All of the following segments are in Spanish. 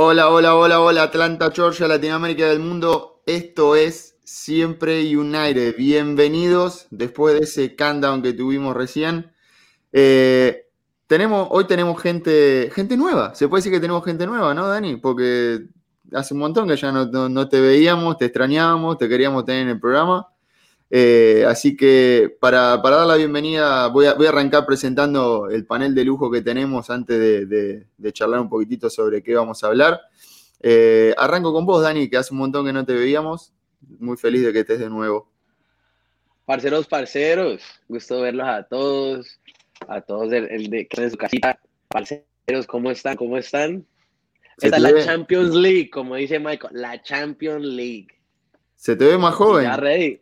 Hola, hola, hola, hola, Atlanta, Georgia, Latinoamérica del mundo. Esto es Siempre United. Bienvenidos después de ese countdown que tuvimos recién. Eh, tenemos, hoy tenemos gente, gente nueva. Se puede decir que tenemos gente nueva, ¿no, Dani? Porque hace un montón que ya no, te veíamos, te extrañábamos, te queríamos tener en el programa. Eh, así que para, dar la bienvenida, voy a, voy a, arrancar presentando el panel de lujo que tenemos antes de, charlar un poquitito sobre qué vamos a hablar. Eh, arranco con vos, Dani, que hace un montón que no te veíamos. Muy feliz de que estés de nuevo. Parceros, parceros, gusto verlos a todos, a todos el, de, su casita. Parceros, ¿cómo están? ¿Cómo están? Esta es la Champions League, como dice Michael, la Champions League. Se te ve más joven. Ya ready.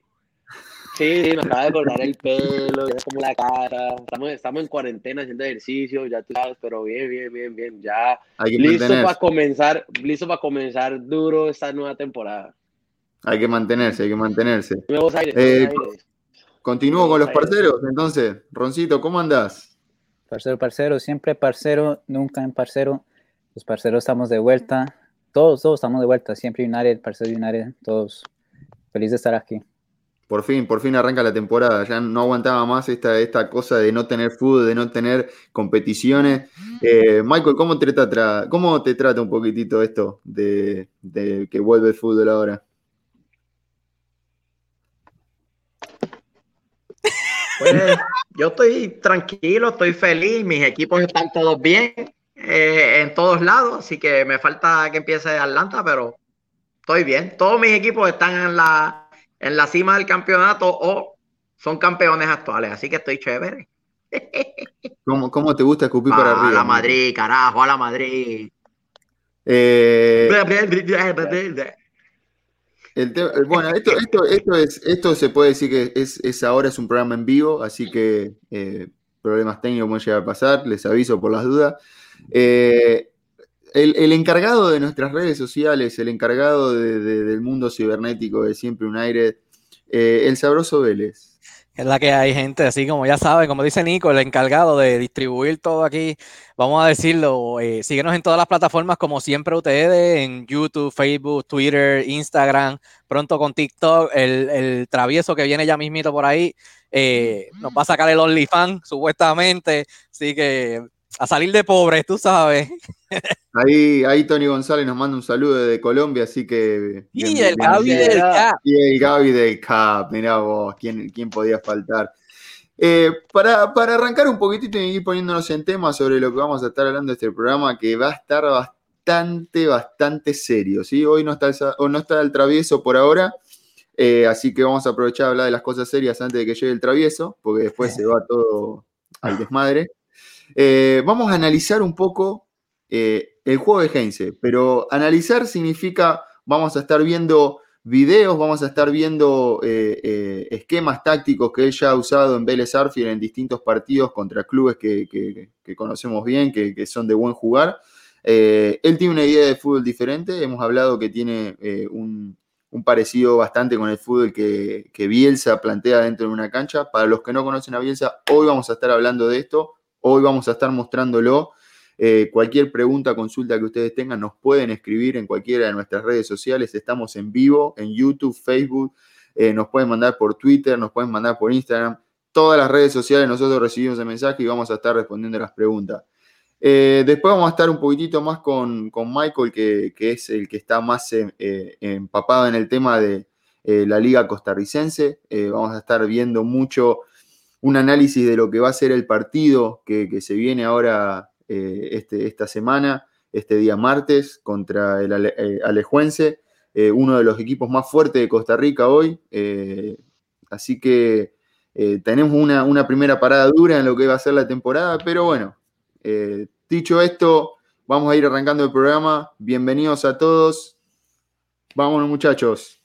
Sí, sí, me acaba de cortar el pelo, ya como la cara. Estamos, estamos en cuarentena haciendo ejercicio, ya tú sabes, pero bien, bien, bien, bien. Ya listo para comenzar, listo para comenzar duro esta nueva temporada. Hay que mantenerse, hay que mantenerse. Nuevos aires, eh, Continúo con los parceros, entonces. Roncito, ¿cómo andás? Parcero, parcero, siempre parcero, nunca en parcero. Los parceros estamos de vuelta. Todos, todos estamos de vuelta. Siempre United, parcero United, todos. Feliz de estar aquí. Por fin, por fin arranca la temporada. Ya no aguantaba más esta, esta cosa de no tener fútbol, de no tener competiciones. Eh, Michael, ¿cómo te, trata, ¿cómo te trata un poquitito esto de, que vuelve el fútbol ahora? Pues yo estoy tranquilo, estoy feliz, mis equipos están todos bien eh, en todos lados, así que me falta que empiece Atlanta, pero estoy bien. Todos mis equipos están en la, en la cima del campeonato o son campeones actuales, así que estoy chévere. ¿Cómo, cómo te gusta escupir para arriba? A la Madrid, carajo, a la Madrid. Eh, bueno, esto, esto, esto, es, esto se puede decir que es, es ahora es un programa en vivo, así que eh, problemas técnicos pueden llegar a pasar, les aviso por las dudas. Eh, el, encargado de nuestras redes sociales, el encargado del mundo cibernético de Siempre un Aire, eh, el sabroso Vélez. Es la que hay gente, así como ya saben, como dice Nico, el encargado de distribuir todo aquí, vamos a decirlo, eh, síguenos en todas las plataformas como siempre ustedes, en YouTube, Facebook, Twitter, Instagram, pronto con TikTok, el, travieso que viene ya mismito por ahí, eh, nos va a sacar el OnlyFans supuestamente, así que a salir de pobres, tú sabes. Ahí, ahí Tony González nos manda un saludo desde Colombia, así que. Y el Gaby del Cap. Y el Gaby del Cap, mirá vos, ¿quién, quién podía faltar? Eh, para, arrancar un poquitito y ir poniéndonos en tema sobre lo que vamos a estar hablando de este programa, que va a estar bastante, bastante serio. ¿sí? Hoy no está, el, no está el travieso por ahora, eh, así que vamos a aprovechar a hablar de las cosas serias antes de que llegue el travieso, porque después se va todo al desmadre. Eh, vamos a analizar un poco eh, el juego de Heinze, pero analizar significa vamos a estar viendo videos, vamos a estar viendo eh, esquemas tácticos que él ya ha usado en Vélez Arfield en distintos partidos contra clubes que, conocemos bien, que, son de buen jugar. él tiene una idea de fútbol diferente, hemos hablado que tiene un, parecido bastante con el fútbol que, que Bielsa plantea dentro de una cancha. Para los que no conocen a Bielsa, hoy vamos a estar hablando de esto. Hoy vamos a estar mostrándolo. Eh, cualquier pregunta, consulta que ustedes tengan, nos pueden escribir en cualquiera de nuestras redes sociales. Estamos en vivo, en YouTube, Facebook. Eh, nos pueden mandar por Twitter, nos pueden mandar por Instagram. Todas las redes sociales nosotros recibimos el mensaje y vamos a estar respondiendo las preguntas. Eh, después vamos a estar un poquitito más con, Michael, que, es el que está más empapado en el tema de la liga costarricense. vamos a estar viendo mucho un análisis de lo que va a ser el partido que, se viene ahora eh, este, esta semana, este día martes, contra el eh, Alejuense, eh, uno de los equipos más fuertes de Costa Rica hoy. así que tenemos una, una, primera parada dura en lo que va a ser la temporada, pero bueno, dicho esto, vamos a ir arrancando el programa. Bienvenidos a todos. Vámonos muchachos.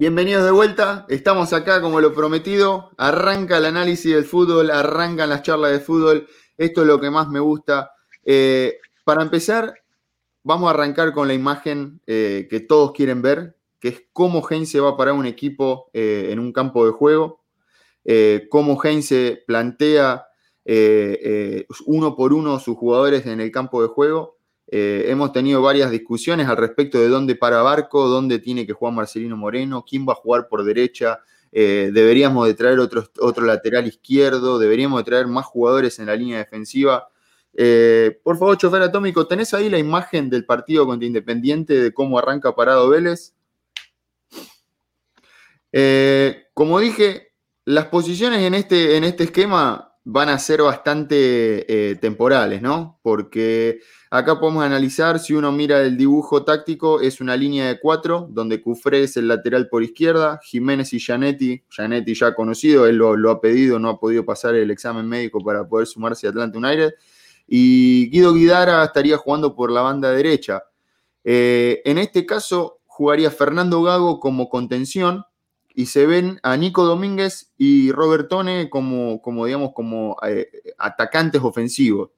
Bienvenidos de vuelta, estamos acá como lo prometido, arranca el análisis del fútbol, arrancan las charlas de fútbol, esto es lo que más me gusta. Eh, para empezar, vamos a arrancar con la imagen eh, que todos quieren ver, que es cómo Heinze va a parar un equipo eh, en un campo de juego, cómo Heinze plantea uno por uno sus jugadores en el campo de juego. Hemos tenido varias discusiones al respecto de dónde para Barco, dónde tiene que jugar Marcelino Moreno, quién va a jugar por derecha, deberíamos de traer otro, otro lateral izquierdo, deberíamos de traer más jugadores en la línea defensiva. Eh, por favor, chofer atómico, ¿tenés ahí la imagen del partido contra Independiente de cómo arranca parado Vélez? Eh, como dije, las posiciones en este, en este esquema van a ser bastante eh, temporales, ¿no? Porque acá podemos analizar, si uno mira el dibujo táctico, es una línea de cuatro, donde Cufré es el lateral por izquierda, Jiménez y Janetti, Janetti ya conocido, él lo, ha pedido, no ha podido pasar el examen médico para poder sumarse a Atlanta United y Guido Guidara estaría jugando por la banda derecha. Eh, en este caso jugaría Fernando Gago como contención y se ven a Nico Domínguez y Robertone como, como digamos, como eh, atacantes ofensivos.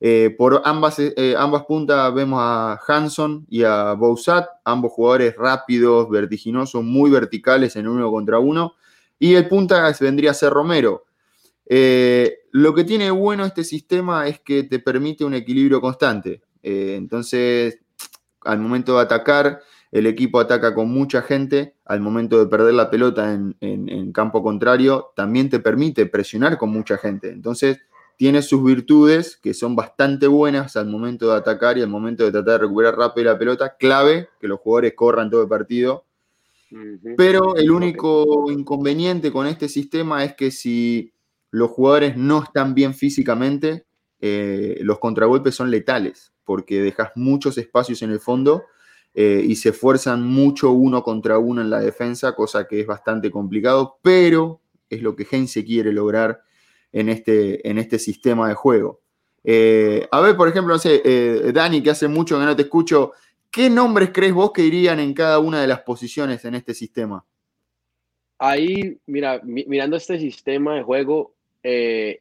Eh, por ambas, ambas puntas vemos a Hanson y a Bousat, ambos jugadores rápidos, vertiginosos, muy verticales en uno contra uno. Y el punta vendría a ser Romero, eh, lo que tiene bueno este sistema es que te permite un equilibrio constante. Eh, entonces, al momento de atacar, el equipo ataca con mucha gente. Al momento de perder la pelota en, campo contrario, también te permite presionar con mucha gente. Entonces, tiene sus virtudes que son bastante buenas al momento de atacar y al momento de tratar de recuperar rápido la pelota. Clave que los jugadores corran todo el partido. Pero el único inconveniente con este sistema es que si los jugadores no están bien físicamente, eh, los contragolpes son letales, porque dejas muchos espacios en el fondo eh, y se esfuerzan mucho uno contra uno en la defensa, cosa que es bastante complicado, pero es lo que Heinze quiere lograr en este, en este sistema de juego. Eh, a ver, por ejemplo, no sé, Dani, que hace mucho que no te escucho, ¿qué nombres crees vos que irían en cada una de las posiciones en este sistema? Ahí, mira, mirando este sistema de juego, eh,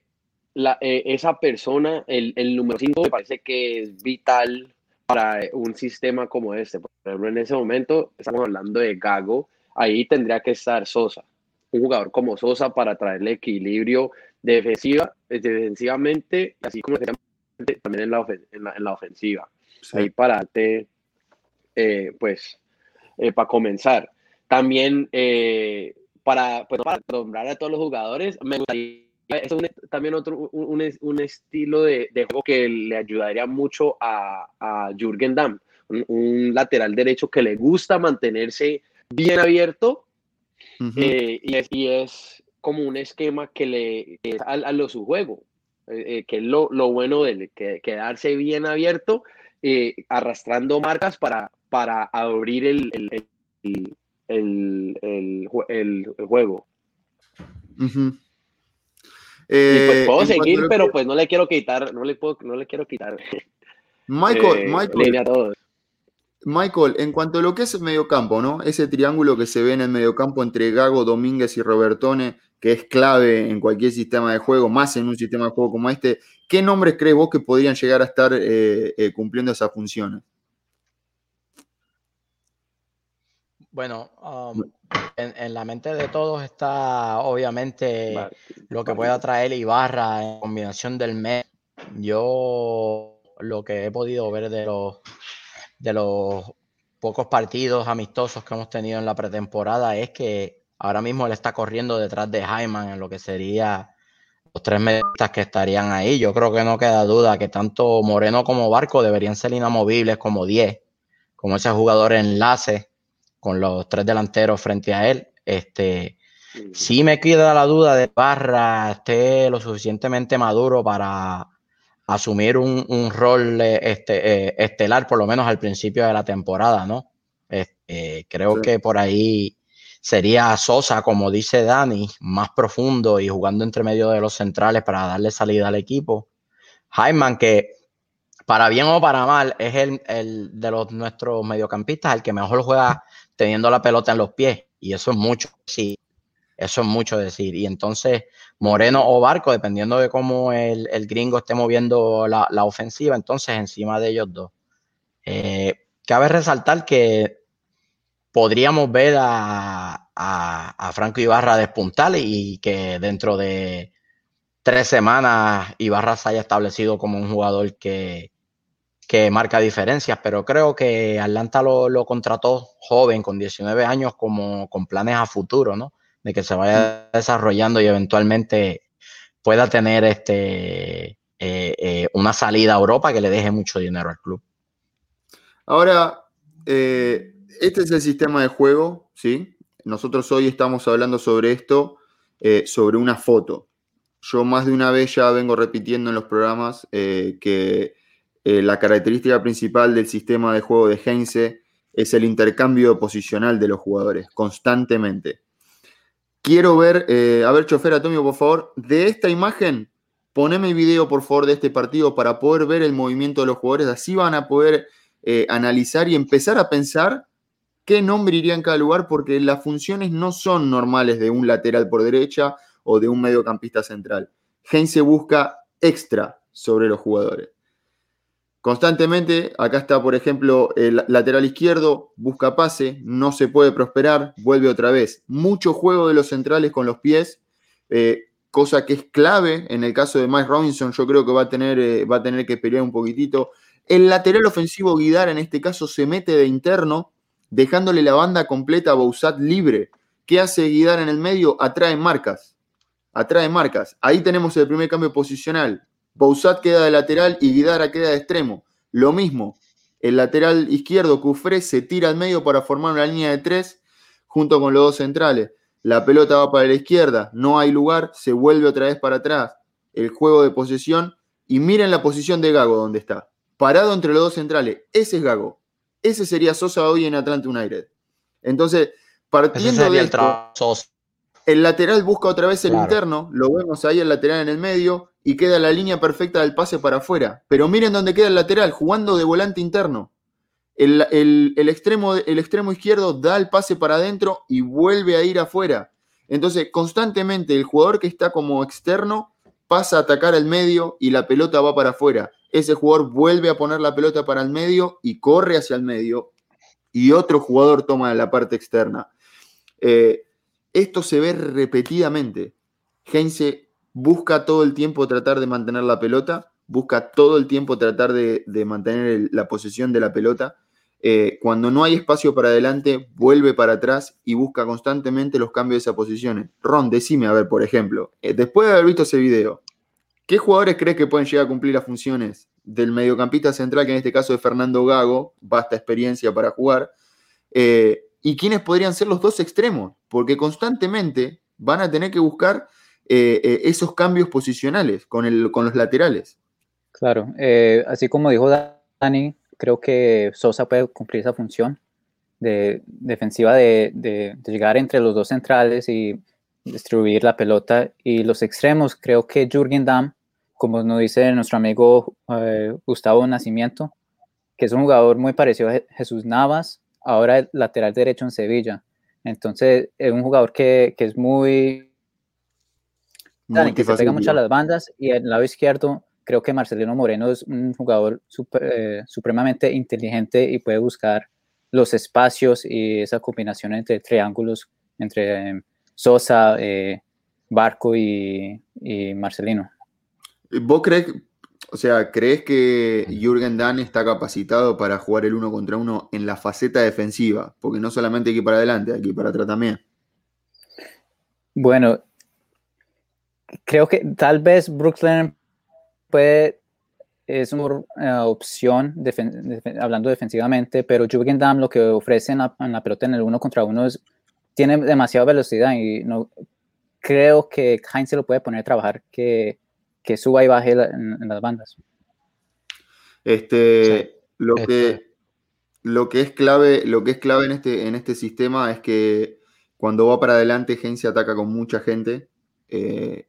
la, eh, esa persona, el, el número 5, me parece que es vital para un sistema como este. Por ejemplo, en ese momento estamos hablando de Gago, ahí tendría que estar Sosa, un jugador como Sosa para traerle equilibrio defensiva, defensivamente, así como también en la, en la, ofensiva. Ahí para eh, pues, para comenzar. También para, pues, para nombrar a todos los jugadores, me gustaría es también otro, un, un estilo de, de, juego que le ayudaría mucho a, a Jürgen Damm, un, lateral derecho que le gusta mantenerse bien abierto eh, y, es, y, es, como un esquema que le que a, lo su juego, eh, eh, que es lo, lo, bueno de que, quedarse bien abierto, arrastrando marcas para, para abrir el, el, el, el, el juego. Eh, puedo seguir, pero pues no le quiero quitar, no le puedo, no le quiero quitar. Michael, eh, Michael, Michael, en cuanto a lo que es el mediocampo, ¿no? Ese triángulo que se ve en el mediocampo entre Gago, Domínguez y Robertone, que es clave en cualquier sistema de juego, más en un sistema de juego como este, ¿qué nombres crees vos que podrían llegar a estar eh, cumpliendo esas funciones? Bueno, um, en, la mente de todos está obviamente lo que pueda traer Ibarra en combinación del mes. Yo lo que he podido ver de los, de los pocos partidos amistosos que hemos tenido en la pretemporada es que ahora mismo él está corriendo detrás de Jaiman en lo que sería los tres medios que estarían ahí. Yo creo que no queda duda que tanto Moreno como Barco deberían ser inamovibles como 10, como ese jugador enlace con los tres delanteros frente a él. Este, sí me queda la duda de Barra esté lo suficientemente maduro para asumir un, rol este, eh, estelar, por lo menos al principio de la temporada, ¿no? Este, creo que por ahí sería Sosa, como dice Dani, más profundo y jugando entre medio de los centrales para darle salida al equipo. Jaiman, que para bien o para mal, es el, el de los nuestros mediocampistas el que mejor juega teniendo la pelota en los pies, y eso es mucho. Sí, Eso es mucho decir. Y entonces, Moreno o Barco, dependiendo de cómo el, gringo esté moviendo la, ofensiva, entonces encima de ellos dos. Eh, cabe resaltar que podríamos ver a, a, Franco Ibarra despuntar y que dentro de tres semanas Ibarra se haya establecido como un jugador que, que marca diferencias, pero creo que Atlanta lo, lo, contrató joven, con 19 años, como con planes a futuro, ¿no? De que se vaya desarrollando y eventualmente pueda tener este, eh, eh, una salida a Europa que le deje mucho dinero al club. Ahora, eh, este es el sistema de juego, ¿sí? Nosotros hoy estamos hablando sobre esto, sobre una foto. Yo más de una vez ya vengo repitiendo en los programas que eh, la característica principal del sistema de juego de Heinze es el intercambio posicional de los jugadores, constantemente. Quiero ver, eh, a ver, chofer Atomio, por favor, de esta imagen, poneme video, por favor, de este partido para poder ver el movimiento de los jugadores. Así van a poder eh, analizar y empezar a pensar qué nombre iría en cada lugar, porque las funciones no son normales de un lateral por derecha o de un mediocampista central. Heinze busca extra sobre los jugadores. Constantemente, acá está, por ejemplo, el lateral izquierdo, busca pase, no se puede prosperar, vuelve otra vez. Mucho juego de los centrales con los pies, eh, cosa que es clave en el caso de Mike Robinson, yo creo que va a tener, eh, va a tener que pelear un poquitito. El lateral ofensivo Guidar en este caso se mete de interno, dejándole la banda completa a Bousat libre. ¿Qué hace Guidar en el medio? Atrae marcas. Atrae marcas. Ahí tenemos el primer cambio posicional. Bousat queda de lateral y Guidara queda de extremo. Lo mismo, el lateral izquierdo, Cufré, se tira al medio para formar una línea de tres junto con los dos centrales. La pelota va para la izquierda, no hay lugar, se vuelve otra vez para atrás. El juego de posesión. Y miren la posición de Gago donde está. Parado entre los dos centrales. Ese es Gago. Ese sería Sosa hoy en Atlanta United. Entonces, partiendo de el lateral busca otra vez el interno, lo vemos ahí el lateral en el medio y queda la línea perfecta del pase para afuera. Pero miren dónde queda el lateral, jugando de volante interno. El, extremo, el extremo izquierdo da el pase para adentro y vuelve a ir afuera. Entonces, constantemente el jugador que está como externo pasa a atacar al medio y la pelota va para afuera. Ese jugador vuelve a poner la pelota para el medio y corre hacia el medio y otro jugador toma la parte externa. Eh, esto se ve repetidamente. Heinze busca todo el tiempo tratar de mantener la pelota, busca todo el tiempo tratar de, mantener la posesión de la pelota. Eh, cuando no hay espacio para adelante, vuelve para atrás y busca constantemente los cambios de esas posiciones. Ron, decime, a ver, por ejemplo, eh, después de haber visto ese video, ¿qué jugadores crees que pueden llegar a cumplir las funciones del mediocampista central, que en este caso es Fernando Gago, basta experiencia para jugar? Eh, y quiénes podrían ser los dos extremos, porque constantemente van a tener que buscar esos cambios posicionales con, con los laterales. Claro, así como dijo Dani, creo que Sosa puede cumplir esa función de defensiva de, llegar entre los dos centrales y distribuir la pelota. Y los extremos, creo que Jürgen Damm, como nos dice nuestro amigo Gustavo Nacimiento, que es un jugador muy parecido a Jesús Navas, ahora el lateral derecho en Sevilla. Entonces, es un jugador que, que es muy... que se pega mucho a las bandas y el lado izquierdo creo que Marcelino Moreno es un jugador eh, supremamente inteligente y puede buscar los espacios y esa combinación entre triángulos entre em, Sosa, eh, Barco y, y, Marcelino. ¿Vos crees, o sea, ¿crees que Jürgen Damm está capacitado para jugar el uno contra uno en la faceta defensiva? Porque no solamente aquí para adelante, aquí para atrás también. Bueno, creo que tal vez Brooklyn puede, es una eh, opción hablando defensivamente, pero Jürgen Damm lo que ofrece en la, pelota en el uno contra uno es, tiene demasiada velocidad y no creo que Heinz se lo puede poner a trabajar que que suba y baje en, las bandas. Este, lo, Que, este. lo, que es clave, lo que es clave en este, en este sistema es que cuando va para adelante, Gensi ataca con mucha gente eh,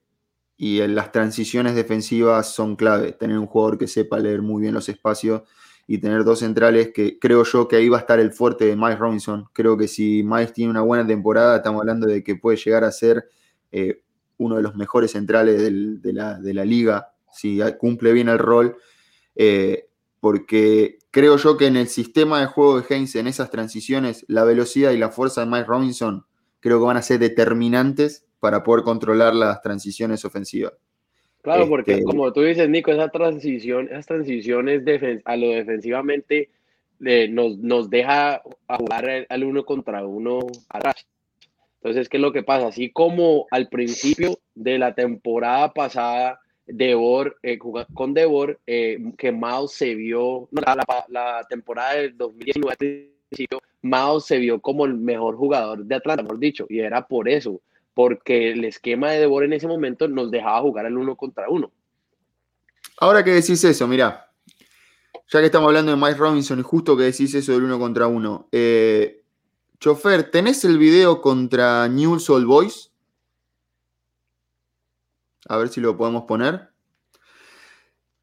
y en las transiciones defensivas son clave. Tener un jugador que sepa leer muy bien los espacios y tener dos centrales que creo yo que ahí va a estar el fuerte de Mike Robinson. Creo que si Mike tiene una buena temporada, estamos hablando de que puede llegar a ser eh, uno de los mejores centrales de, la, liga, si cumple bien el rol, eh, porque creo yo que en el sistema de juego de Heinz, en esas transiciones, la velocidad y la fuerza de Mike Robinson creo que van a ser determinantes para poder controlar las transiciones ofensivas. Claro, porque este, como tú dices, Nico, esa transición, esas transiciones a lo defensivamente eh, nos, nos deja a jugar al uno contra uno atrás. Entonces, ¿qué es lo que pasa? Así como al principio de la temporada pasada, Devor, eh, con Devor, eh, que Mao se vio, la, la, temporada del 2019, Mao se vio como el mejor jugador de Atlanta, mejor dicho, y era por eso, porque el esquema de Devor en ese momento nos dejaba jugar al uno contra uno. Ahora que decís eso, mira, ya que estamos hablando de Mike Robinson y justo que decís eso del uno contra uno, eh, Chofer, ¿tenés el video contra News Old Boys? A ver si lo podemos poner.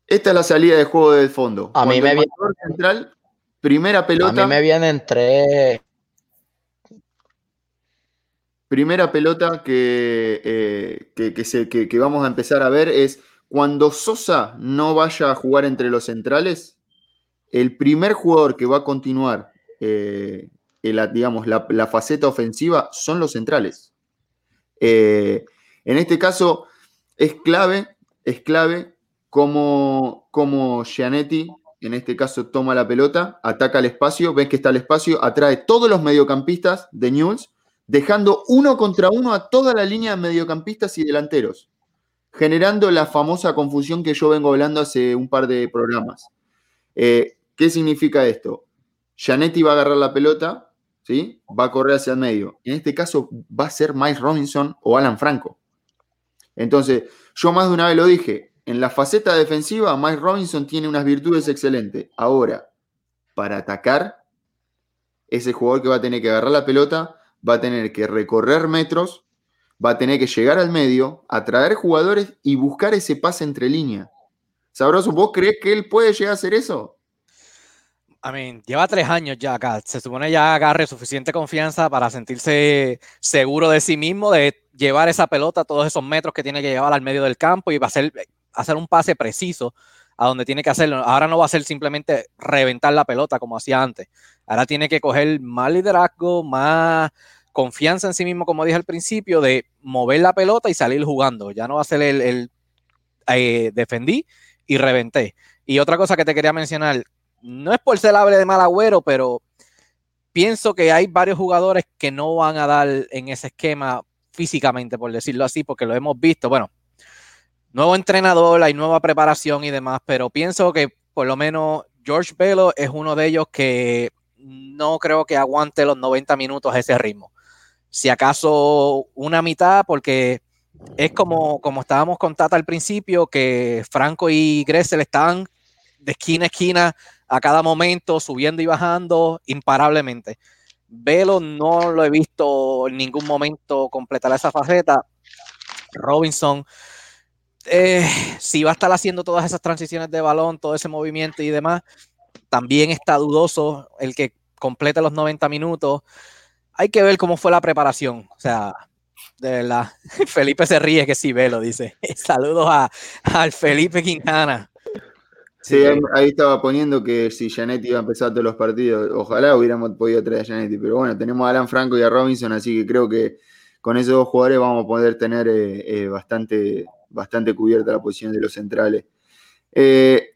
Esta es la salida de juego del fondo. A mí me viene central, primera pelota. A mí me vienen tres primera pelota eh, que, que, vamos a empezar a ver es cuando Sosa no vaya a jugar entre los centrales, el primer jugador que va a continuar eh, digamos, la, faceta ofensiva son los centrales. Eh, en este caso es clave, es clave como, como Gianetti, en este caso, toma la pelota, ataca el espacio, ves que está el espacio, atrae todos los mediocampistas de Newell's dejando uno contra uno a toda la línea de mediocampistas y delanteros, generando la famosa confusión que yo vengo hablando hace un par de programas. Eh, ¿Qué significa esto? Janetti va a agarrar la pelota, ¿sí? va a correr hacia el medio. En este caso va a ser Mike Robinson o Alan Franco. Entonces, yo más de una vez lo dije, en la faceta defensiva Mike Robinson tiene unas virtudes excelentes. Ahora, para atacar, ese jugador que va a tener que agarrar la pelota va a tener que recorrer metros, va a tener que llegar al medio, atraer jugadores y buscar ese pase entre líneas. Sabroso, ¿vos crees que él puede llegar a hacer eso? I mean, lleva tres años ya acá. Se supone ya agarre suficiente confianza para sentirse seguro de sí mismo, de llevar esa pelota todos esos metros que tiene que llevar al medio del campo y hacer, hacer un pase preciso a donde tiene que hacerlo. Ahora no va a ser simplemente reventar la pelota como hacía antes. Ahora tiene que coger más liderazgo, más confianza en sí mismo, como dije al principio, de mover la pelota y salir jugando. Ya no va a ser el, eh, defendí y reventé. Y otra cosa que te quería mencionar, no es por ser hable de mal agüero, pero pienso que hay varios jugadores que no van a dar en ese esquema físicamente, por decirlo así, porque lo hemos visto. Bueno, nuevo entrenador, hay nueva preparación y demás, pero pienso que por lo menos George Velo es uno de ellos que no creo que aguante los 90 minutos a ese ritmo. Si acaso una mitad, porque es como, como estábamos con Tata al principio, que Franco y Gressel estaban de esquina a esquina a cada momento, subiendo y bajando imparablemente. Velo no lo he visto en ningún momento completar esa faceta. Robinson eh, si va a estar haciendo todas esas transiciones de balón, todo ese movimiento y demás, también está dudoso el que complete los 90 minutos. Hay que ver cómo fue la preparación. O sea, de verdad, Felipe se ríe que sí ve, lo dice. Saludos a, al Felipe Quintana. Sí, ahí estaba poniendo que si Janetti iba a empezar todos los partidos, ojalá hubiéramos podido traer a Janetti, pero bueno, tenemos a Alan Franco y a Robinson, así que creo que con esos dos jugadores vamos a poder tener eh, eh, bastante, bastante cubierta la posición de los centrales. Eh,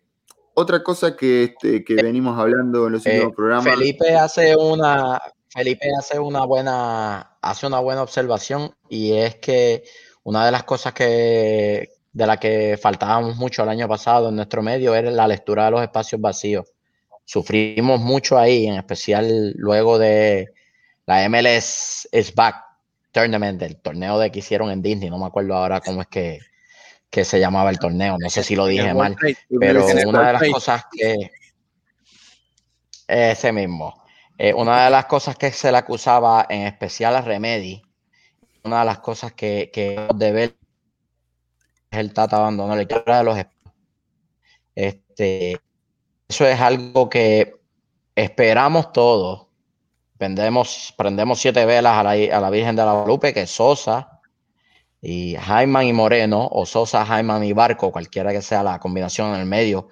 otra cosa que, este, que, venimos hablando en los últimos programas. Felipe hace una, Felipe hace una buena, hace una buena observación y es que una de las cosas que de la que faltábamos mucho el año pasado en nuestro medio era la lectura de los espacios vacíos. Sufrimos mucho ahí, en especial luego de la MLS is back tournament, el torneo de que hicieron en Disney, no me acuerdo ahora cómo es que, se llamaba el torneo, no sé si lo dije mal, pero una de las cosas que ese mismo, eh, una de las cosas que se le acusaba en especial a Remedy, una de las cosas que, que de ver es el Tata abandonó la historia de los este eso es algo que esperamos todos. Prendemos, prendemos siete velas a la, a la Virgen de la Guadalupe, que es Sosa y Jaime y Moreno, o Sosa, Jaime y Barco, cualquiera que sea la combinación en el medio,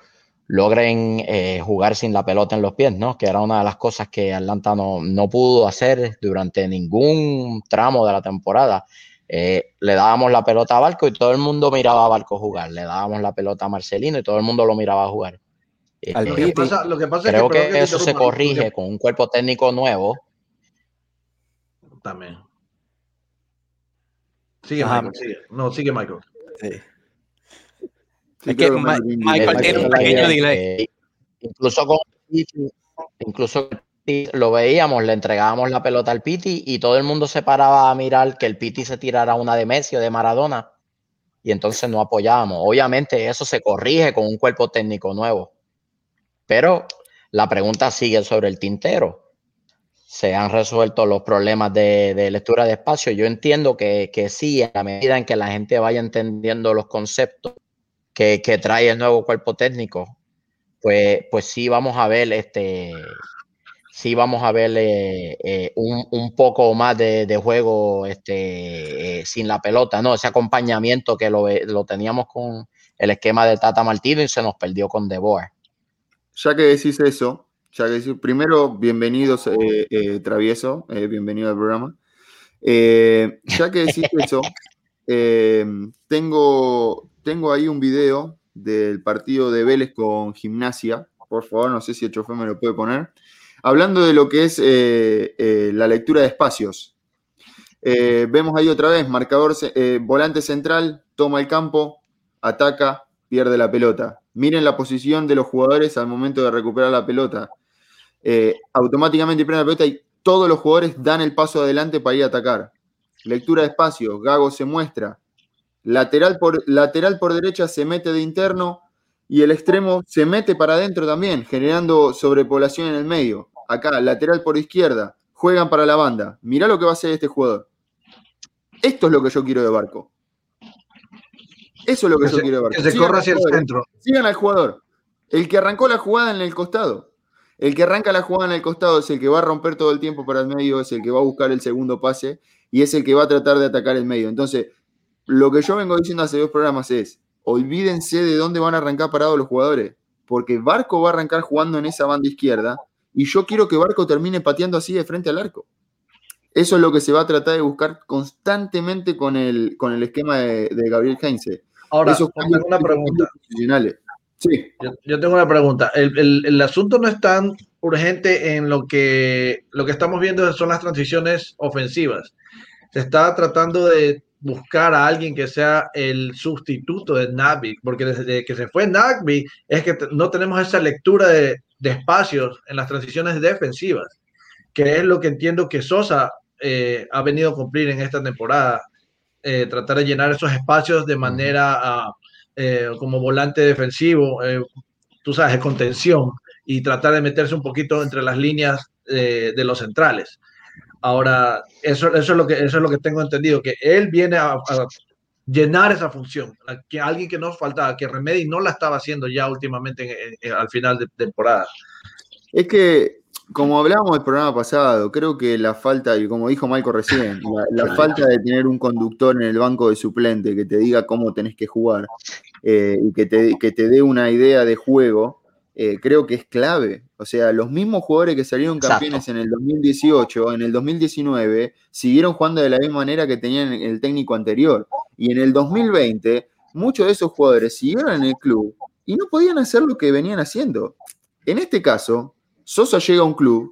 logren eh, jugar sin la pelota en los pies, ¿no? Que era una de las cosas que Atlanta no, no pudo hacer durante ningún tramo de la temporada. Eh, le dábamos la pelota a Barco y todo el mundo miraba a Barco jugar. Le dábamos la pelota a Marcelino y todo el mundo lo miraba a jugar. Eh, lo, que pasa, creo que, que, eso se corrige con un cuerpo técnico nuevo. También. Sigue, Michael, sigue. No, sigue Michael. Sí. es que Michael tiene un pequeño delay. Incluso con incluso lo veíamos, le entregábamos la pelota al Piti y todo el mundo se paraba a mirar que el Piti se tirara una de Messi o de Maradona y entonces no apoyábamos. Obviamente eso se corrige con un cuerpo técnico nuevo, pero la pregunta sigue sobre el tintero. Se han resuelto los problemas de, lectura de espacio. Yo entiendo que, que, sí, a medida en que la gente vaya entendiendo los conceptos que, trae el nuevo cuerpo técnico, pues, pues sí vamos a ver este sí vamos a ver eh, un, un, poco más de, juego este, eh, sin la pelota, ¿no? Ese acompañamiento que lo, lo, teníamos con el esquema de Tata Martino y se nos perdió con De. Ya que decís eso, ya que decís, primero, bienvenidos, eh, Travieso, bienvenido al programa. ya que decís eso, tengo, tengo ahí un video del partido de Vélez con Gimnasia. Por favor, no sé si el chofer me lo puede poner hablando de lo que es eh, eh, la lectura de espacios. Eh, vemos ahí otra vez, marcador, volante central, toma el campo, ataca, pierde la pelota. Miren la posición de los jugadores al momento de recuperar la pelota. Automáticamente pierde la pelota y todos los jugadores dan el paso adelante para ir a atacar. Lectura de espacios, Gago se muestra. Lateral por, lateral por derecha se mete de interno y el extremo se mete para adentro también, generando sobrepoblación en el medio acá, lateral por izquierda, juegan para la banda. Mirá lo que va a hacer este jugador. Esto es lo que yo quiero de Barco. Eso es lo que, yo quiero de Barco. Que se corra hacia el centro. Sigan al jugador. El que arrancó la jugada en el costado. El que arranca la jugada en el costado es el que va a romper todo el tiempo para el medio, es el que va a buscar el segundo pase y es el que va a tratar de atacar el medio. Entonces, lo que yo vengo diciendo hace dos programas es, olvídense de dónde van a arrancar parados los jugadores, porque Barco va a arrancar jugando en esa banda izquierda y yo quiero que Barco termine pateando así de frente al arco. Eso es lo que se va a tratar de buscar constantemente con el, con el esquema de, Gabriel Heinze. Ahora, tengo una pregunta. Sí. Yo, tengo una pregunta. El, asunto no es tan urgente en lo que lo que estamos viendo son las transiciones ofensivas. Se está tratando de buscar a alguien que sea el sustituto de Nagby, porque desde que se fue Nagby es que no tenemos esa lectura de, de espacios en las transiciones defensivas, que es lo que entiendo que Sosa eh, ha venido a cumplir en esta temporada, eh, tratar de llenar esos espacios de manera ah, eh, como volante defensivo, tú sabes, contención y tratar de meterse un poquito entre las líneas de los centrales. Ahora, eso, eso, es lo que, eso es lo que tengo entendido, que él viene a, llenar esa función, que alguien que nos faltaba, que Remedy no la estaba haciendo ya últimamente al final de temporada. Es que, como hablábamos del programa pasado, creo que la falta, y como dijo Michael recién, la, falta de tener un conductor en el banco de suplente que te diga cómo tenés que jugar eh, y que te, que te dé una idea de juego, eh, creo que es clave. O sea, los mismos jugadores que salieron campeones en el 2018, en el 2019, siguieron jugando de la misma manera que tenían el técnico anterior. Y en el 2020, muchos de esos jugadores siguieron en el club y no podían hacer lo que venían haciendo. En este caso, Sosa llega a un club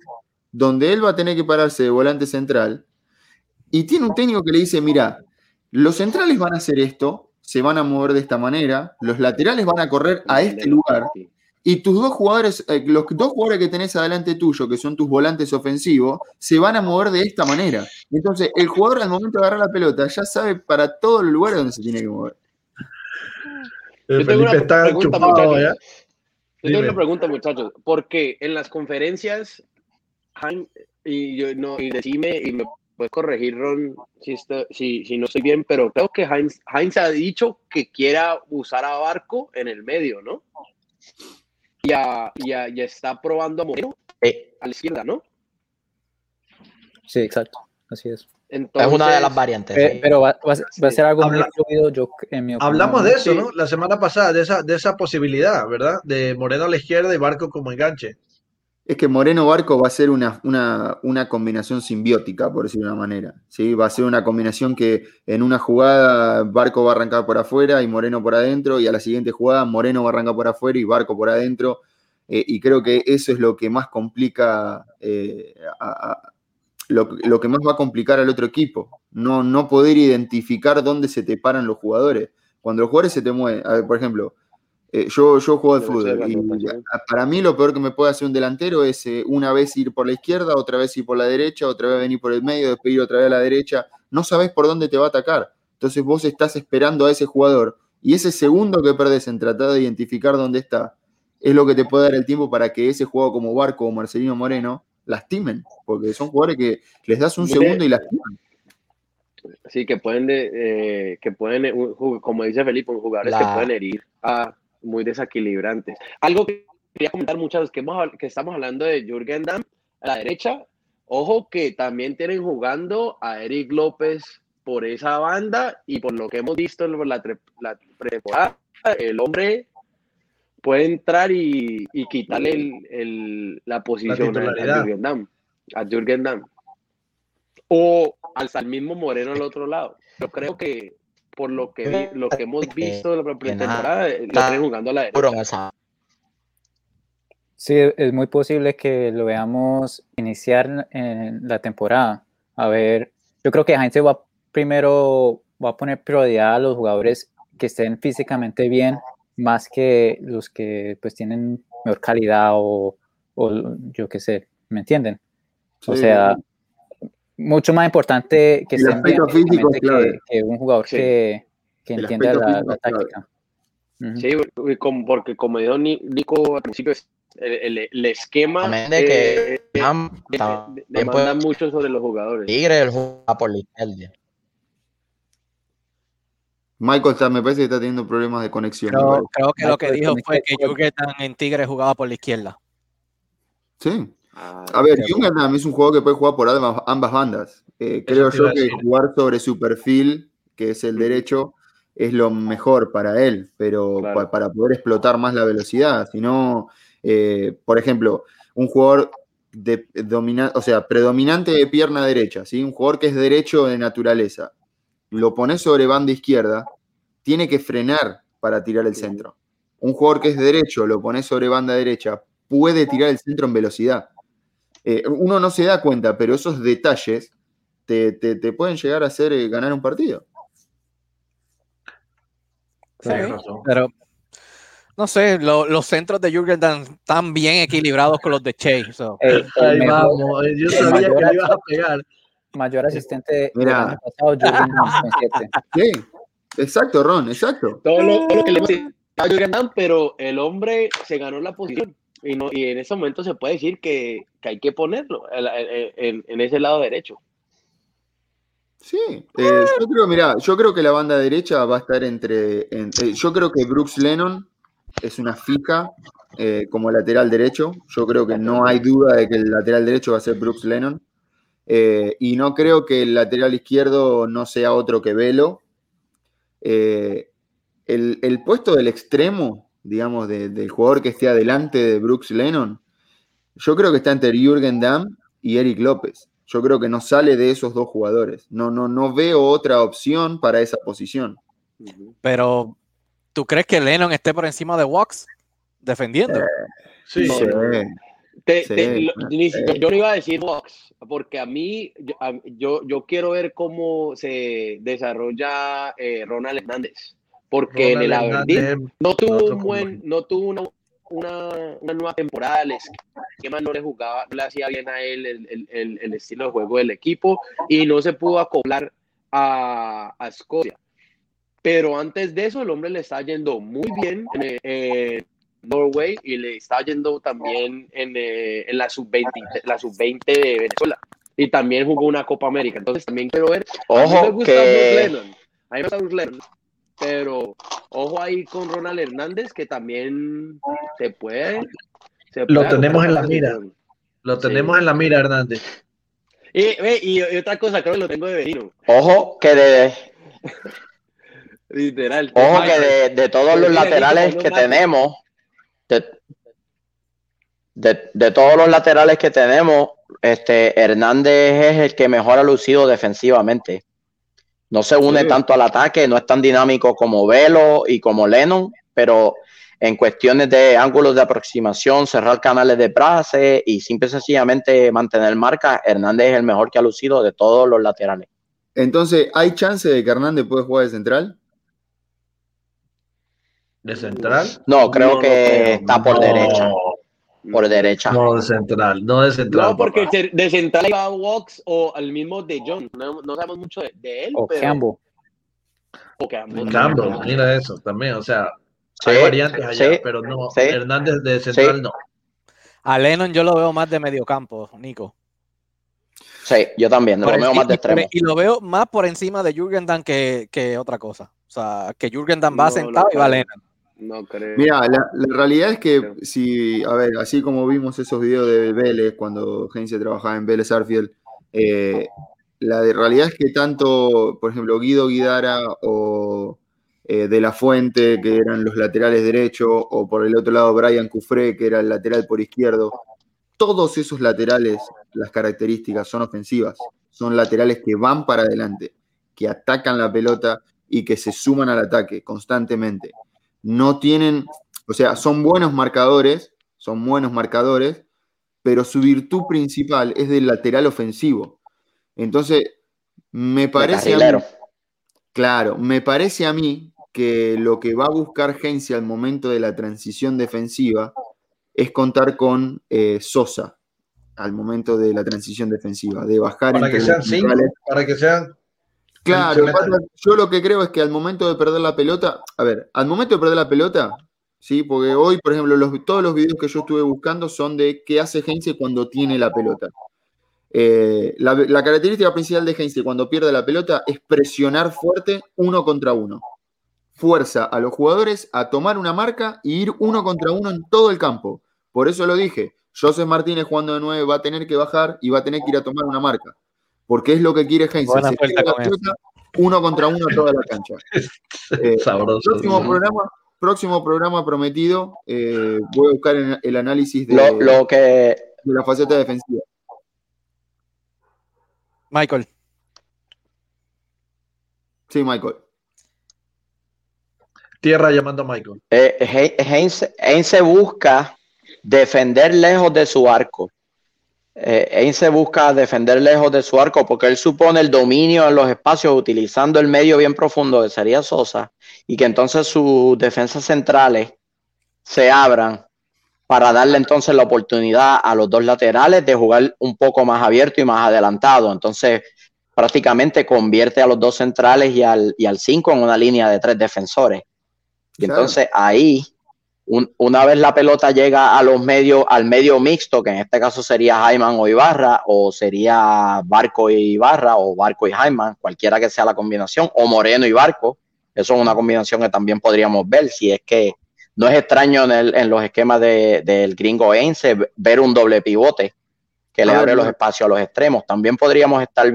donde él va a tener que pararse de volante central y tiene un técnico que le dice, mira, los centrales van a hacer esto, se van a mover de esta manera, los laterales van a correr a este lugar y tus dos jugadores, eh, los dos jugadores que tenés adelante tuyo, que son tus volantes ofensivos, se van a mover de esta manera. Entonces, el jugador al momento de agarrar la pelota ya sabe para todos los lugares donde se tiene que mover. Yo tengo una pregunta, muchachos. Yo tengo una pregunta, muchachos. Porque en las conferencias, y yo no, y decime, y me puedes corregir, Ron, si, si, si, no estoy bien, pero creo que Heinz, Heinz ha dicho que quiera usar a Barco en el medio, ¿no? ya, ya, ya está probando a Moreno a la izquierda, ¿no? Sí, exacto, así es. Es una de las variantes. Pero va, a ser algo muy fluido, yo, Hablamos de eso, ¿no? La semana pasada, de esa, de esa posibilidad, ¿verdad? De Moreno a la izquierda y Barco como enganche. Es que Moreno Barco va a ser una, una, combinación simbiótica, por decirlo de una manera. ¿sí? Va a ser una combinación que en una jugada Barco va a arrancar por afuera y Moreno por adentro, y a la siguiente jugada Moreno va a arrancar por afuera y Barco por adentro. Eh, y creo que eso es lo que más complica, eh, lo, que más va a complicar al otro equipo. No, no poder identificar dónde se te paran los jugadores. Cuando los jugadores se te mueven, a ver, por ejemplo, eh, yo, yo juego al fútbol y para mí lo peor que me puede hacer un delantero es eh, una vez ir por la izquierda, otra vez ir por la derecha, otra vez venir por el medio, después ir otra vez a la derecha. No sabes por dónde te va a atacar. Entonces vos estás esperando a ese jugador y ese segundo que perdés en tratar de identificar dónde está es lo que te puede dar el tiempo para que ese juego como Barco o Marcelino Moreno lastimen, porque son jugadores que les das un segundo y lastiman. Sí, que pueden, eh, que pueden, como dice Felipe, jugadores que pueden herir a muy desequilibrantes. Algo que quería comentar muchas veces que, que estamos hablando de Jürgen Damm a la derecha. Ojo que también tienen jugando a Eric López por esa banda y por lo que hemos visto en la, la temporada, el hombre puede entrar y, y quitarle el, el, la posición a, Jürgen Damm, a Jürgen Damm. O al mismo Moreno al otro lado. Yo creo que por lo que, lo que hemos visto en la pretemporada, lo están jugando a la derecha. Sí, es muy posible que lo veamos iniciar en la temporada. A ver, yo creo que Heinz va primero, va a poner prioridad a los jugadores que estén físicamente bien, más que los que pues tienen mejor calidad o, o yo qué sé, ¿me entienden? O sea, mucho más importante que, estén bien que, un jugador que, que entienda la, táctica. Sí, porque como dijo Nico al principio, el, el, esquema de que eh, eh, mucho sobre los jugadores. Tigre, el jugador por la izquierda. Michael está, me parece que está teniendo problemas de conexión. Creo, que lo que dijo fue que Jürgen en Tigre jugaba por la izquierda. Sí. Ah, a ver, Jürgen es un jugador que puede jugar por ambas, bandas. Eh, creo yo que jugar sobre su perfil, que es el derecho, es lo mejor para él, pero para poder explotar más la velocidad. Si no, eh, por ejemplo, un jugador de o sea, predominante de pierna derecha, ¿sí? un jugador que es derecho de naturaleza, lo pones sobre banda izquierda, tiene que frenar para tirar el centro. Un jugador que es derecho, lo pones sobre banda derecha, puede tirar el centro en velocidad. Eh, uno no se da cuenta, pero esos detalles te, pueden llegar a hacer eh, ganar un partido. pero no sé, los centros de Jürgen están bien equilibrados con los de Che. Ahí vamos, yo sabía que ibas a pegar mayor asistente Mira. año pasado, Sí, exacto, Ron, exacto. Todo lo, que le a pero el hombre se ganó la posición. Y, no, y en ese momento se puede decir que, que hay que ponerlo en, en, ese lado derecho. Sí, eh, yo creo, mira, yo creo que la banda derecha va a estar entre, entre yo creo que Brooks Lennon es una fija eh, como lateral derecho. Yo creo que no hay duda de que el lateral derecho va a ser Brooks Lennon. Eh, y no creo que el lateral izquierdo no sea otro que Velo. Eh, el, puesto del extremo, digamos, del jugador que esté adelante de Brooks Lennon, yo creo que está entre Jürgen Damm y Eric López. Yo creo que no sale de esos dos jugadores. No, no, no veo otra opción para esa posición. Pero, ¿tú crees que Lennon esté por encima de Wax defendiendo? Eh, sí, sí. Yo no iba a decir Vox, porque a mí, yo, yo, quiero ver cómo se desarrolla eh, Ronald Hernández, porque en el Aberdeen no tuvo, un buen, no tuvo una, una, una, nueva temporada, el esquema no le jugaba, no le hacía bien a él el, el, el, estilo de juego del equipo y no se pudo acoplar a, a Escocia. Pero antes de eso, el hombre le está yendo muy bien en, Norway y le está yendo también en, eh, en la sub-20 la sub -20 de Venezuela. Y también jugó una Copa América. Entonces también quiero ver. Ojo, a mí me gusta que... Lennon. A mí me gusta Bruce Lennon. pero ojo ahí con Ronald Hernández, que también se puede. lo tenemos en la mira. Lo tenemos en la mira, Hernández. Y, otra cosa, creo que lo tengo de vecino. Ojo que de. Literal. Ojo que de, todos los laterales que tenemos, de, todos los laterales que tenemos, este Hernández es el que mejor ha lucido defensivamente. No se une tanto al ataque, no es tan dinámico como Velo y como Lennon, pero en cuestiones de ángulos de aproximación, cerrar canales de base y simple y sencillamente mantener marca, Hernández es el mejor que ha lucido de todos los laterales. Entonces, ¿hay chance de que Hernández pueda jugar de central? ¿De central? No, creo que está por derecha. Por derecha. No de central, no de central. No, porque de central va Walks o al mismo de John. No, sabemos mucho de, él. O Campbell. O Campbell. mira eso también. O sea, hay variantes allá, pero no. Hernández de central no. A Lennon yo lo veo más de mediocampo, Nico. Sí, yo también, lo veo más de extremo. Y lo veo más por encima de Jürgen Damm que, que otra cosa. O sea, que Jürgen Damm va sentado y va Lennon. No creo. Mira, la, realidad es que si, a ver, así como vimos esos videos de Vélez cuando Heinze trabajaba en Vélez Arfield, eh, la de realidad es que tanto, por ejemplo, Guido Guidara o eh, De La Fuente, que eran los laterales derechos, o por el otro lado Brian Cufré, que era el lateral por izquierdo, todos esos laterales, las características son ofensivas, son laterales que van para adelante, que atacan la pelota y que se suman al ataque constantemente no tienen, o sea, son buenos marcadores, son buenos marcadores, pero su virtud principal es del lateral ofensivo. Entonces, me parece a mí, claro, me parece a mí que lo que va a buscar Heinze al momento de la transición defensiva es contar con eh, Sosa al momento de la transición defensiva, de bajar para que sean cinco, para que sean Claro, yo lo que creo es que al momento de perder la pelota, a ver, al momento de perder la pelota, sí, porque hoy, por ejemplo, todos los videos que yo estuve buscando son de qué hace Heinze cuando tiene la pelota. Eh, la, característica principal de Heinze cuando pierde la pelota es presionar fuerte uno contra uno. Fuerza a los jugadores a tomar una marca y ir uno contra uno en todo el campo. Por eso lo dije, José Martínez jugando de nueve va a tener que bajar y va a tener que ir a tomar una marca porque es lo que quiere Heinz. uno contra uno toda la cancha. Eh, próximo, programa, próximo programa prometido, eh, voy a buscar el análisis de, lo, que... la faceta defensiva. Michael. Sí, Michael. Tierra llamando a Michael. Eh, Heinz busca defender lejos de su arco eh, se busca defender lejos de su arco porque él supone el dominio en los espacios utilizando el medio bien profundo que sería Sosa y que entonces sus defensas centrales se abran para darle entonces la oportunidad a los dos laterales de jugar un poco más abierto y más adelantado. Entonces prácticamente convierte a los dos centrales y al, y al cinco en una línea de tres defensores. Y entonces ahí una vez la pelota llega a los medios, al medio mixto, que en este caso sería Jaiman o Ibarra, o sería Barco y Ibarra, o Barco y Jaiman, cualquiera que sea la combinación, o Moreno y Barco, eso es una combinación que también podríamos ver, si es que no es extraño en, los esquemas del gringo Ense ver un doble pivote que le abre los espacios a los extremos. También podríamos estar,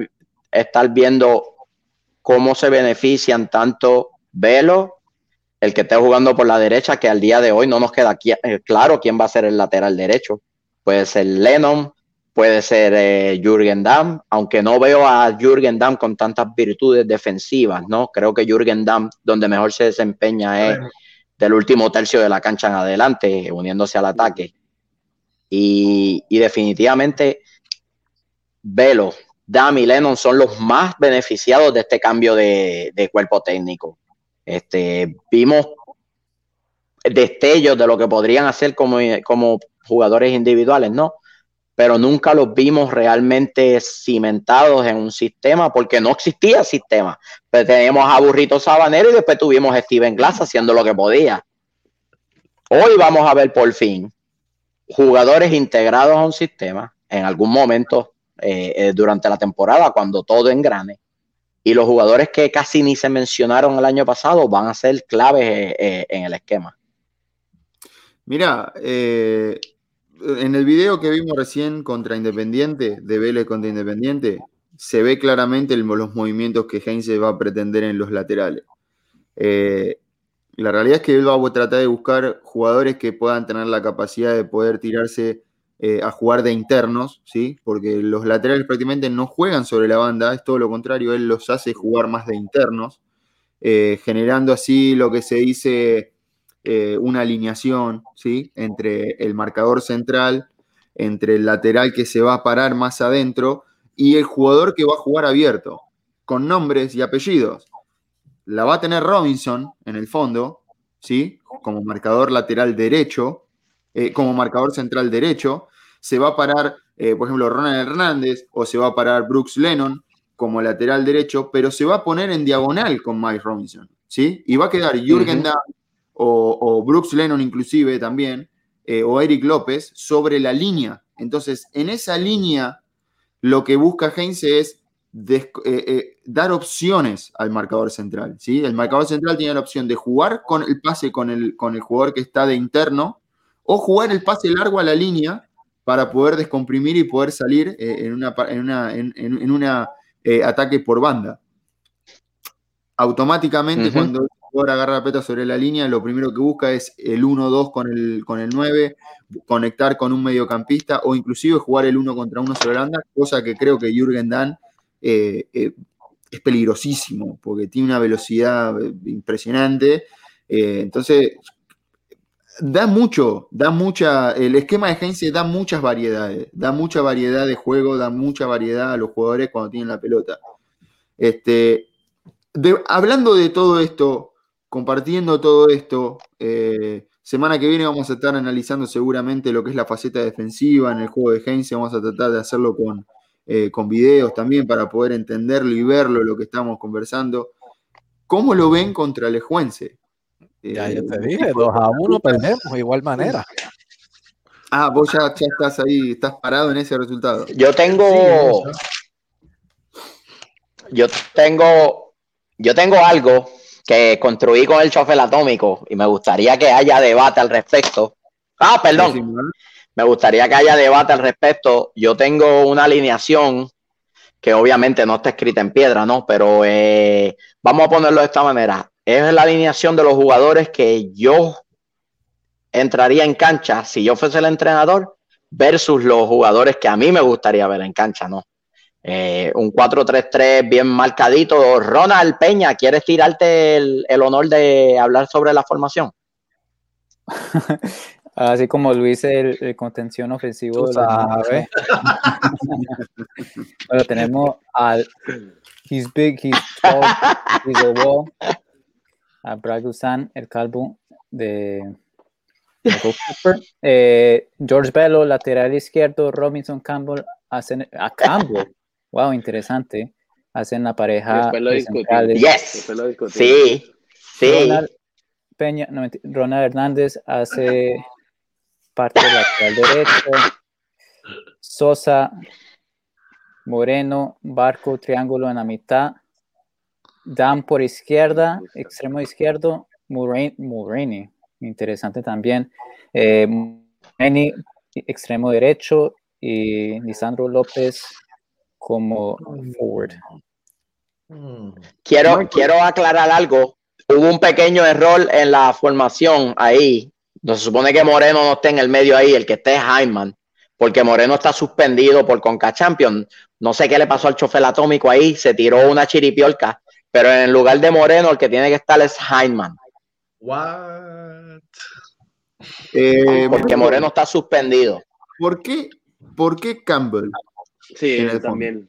estar viendo cómo se benefician tanto Velo el que esté jugando por la derecha, que al día de hoy no nos queda eh, claro quién va a ser el lateral derecho. Puede ser Lennon, puede ser eh, Jürgen Damm, aunque no veo a Jürgen Damm con tantas virtudes defensivas, ¿no? Creo que Jürgen Damm, donde mejor se desempeña es del último tercio de la cancha en adelante, uniéndose al ataque. Y, definitivamente, Velo, Damm y Lennon son los más beneficiados de este cambio de cuerpo técnico. Este, vimos destellos de lo que podrían hacer como, como jugadores individuales, ¿no? Pero nunca los vimos realmente cimentados en un sistema porque no existía sistema. Pero pues teníamos a Burrito Sabanero y después tuvimos a Steven Glass haciendo lo que podía. Hoy vamos a ver por fin jugadores integrados a un sistema en algún momento eh, eh, durante la temporada cuando todo engrane y los jugadores que casi ni se mencionaron el año pasado van a ser claves eh, eh, en el esquema. Mira, eh, en el video que vimos recién contra Independiente, de Vélez contra Independiente, se ve claramente los movimientos que Heinze va a pretender en los laterales. la realidad es que él va a tratar de buscar jugadores que puedan tener la capacidad de poder tirarse eh, a jugar de internos, ¿sí? Porque los laterales prácticamente no juegan sobre la banda, es todo lo contrario, él los hace jugar más de internos, eh, generando así lo que se dice eh, una alineación, ¿sí? Entre el marcador central, entre el lateral que se va a parar más adentro y el jugador que va a jugar abierto, con nombres y apellidos. La va a tener Robinson en el fondo, ¿sí? Como marcador lateral derecho, eh, como marcador central derecho, se va a parar, eh, por ejemplo, Ronald Hernández o se va a parar Brooks Lennon como lateral derecho, pero se va a poner en diagonal con Mike Robinson, ¿sí? Y va a quedar Jürgen Damm o, Brooks Lennon inclusive también, eh, o Eric López, sobre la línea. Entonces, en esa línea, lo que busca Heinze es dar opciones al marcador central. ¿sí? El marcador central tiene la opción de jugar con el pase con el, con el jugador que está de interno o jugar el pase largo a la línea para poder descomprimir y poder salir eh, en una, en una, eh, ataque por banda. Automáticamente, cuando el jugador agarra la pelota sobre la línea, lo primero que busca es el 1-2 con el, con el 9, conectar con un mediocampista o inclusive jugar el 1 contra 1 sobre la banda, cosa que creo que Jürgen Damm eh, es peligrosísimo porque tiene una velocidad impresionante. entonces, da mucho, da mucha, el esquema de Heinze da muchas variedades, da mucha variedad de juego, da mucha variedad a los jugadores cuando tienen la pelota. Este, hablando de todo esto, compartiendo todo esto, eh, semana que viene vamos a estar analizando seguramente lo que es la faceta defensiva en el juego de Heinze, vamos a tratar de hacerlo con, eh, con videos también para poder entenderlo y verlo, lo que estamos conversando. ¿Cómo lo ven contra el Juense? Ya, ya te dije, 2 a 1 perdemos de igual manera. Ah, vos ya, estás ahí, estás parado en ese resultado. Yo tengo. yo tengo. Yo tengo algo que construí con el chofer atómico y me gustaría que haya debate al respecto. Ah, perdón. Me gustaría que haya debate al respecto. Yo tengo una alineación que obviamente no está escrita en piedra, ¿no? Pero eh, vamos a ponerlo de esta manera es la alineación de los jugadores que yo entraría en cancha si yo fuese el entrenador versus los jugadores que a mí me gustaría ver en cancha, ¿no? Eh, un 4-3-3 bien marcadito. Ronald Peña, ¿quieres tirarte el, honor de hablar sobre la formación? Así como Luis, el, el contención ofensivo. bueno, tenemos al He's big, he's tall, he's a wall a Brad el calvo de, eh, George Bello, lateral izquierdo, Robinson Campbell, hacen a Campbell, wow, interesante, hacen la pareja yes. sí, sí. Ronald, Peña, Ronald Hernández hace parte del lateral derecho, Sosa, Moreno, Barco, triángulo en la mitad, Dan por izquierda, extremo izquierdo, Mulroney, interesante también. Eh, extremo derecho y Lisandro López como forward. Quiero, quiero aclarar algo. Hubo un pequeño error en la formación ahí. No se supone que Moreno no esté en el medio ahí, el que esté es Hyman, porque Moreno está suspendido por Conca Champion. No sé qué le pasó al chofer atómico ahí, se tiró una chiripiolca pero en lugar de Moreno, el que tiene que estar es Heinemann. What? Eh, Porque Moreno está suspendido. ¿Por qué, ¿Por qué Campbell? Sí, también.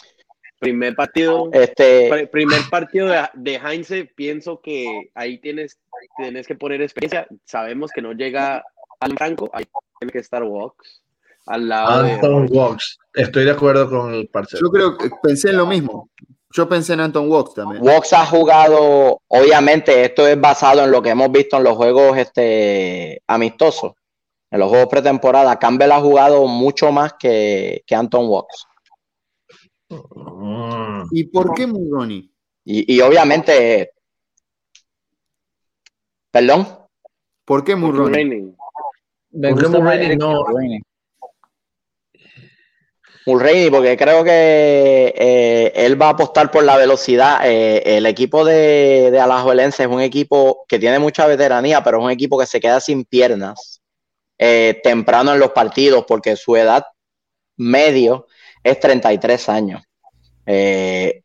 Primer partido, este, primer partido de, de Heinze, pienso que ahí tienes, tienes que poner experiencia. Sabemos que no llega al Franco, ahí tiene que estar Walks. Al lado Anton Walks. Estoy de acuerdo con el parcero. Yo creo que pensé en lo mismo. Yo pensé en Anton Walks también. Walks ha jugado, obviamente, esto es basado en lo que hemos visto en los juegos este, amistosos, en los juegos pretemporada. Campbell ha jugado mucho más que, que Anton Walks. ¿Y por qué Mulroney? Y, obviamente, perdón. ¿Por qué Mulroney? ¿Por qué Mulroney no? Mulroney, porque creo que eh, él va a apostar por la velocidad. Eh, el equipo de, de Alajuelense es un equipo que tiene mucha veteranía, pero es un equipo que se queda sin piernas eh, temprano en los partidos porque su edad medio es 33 años.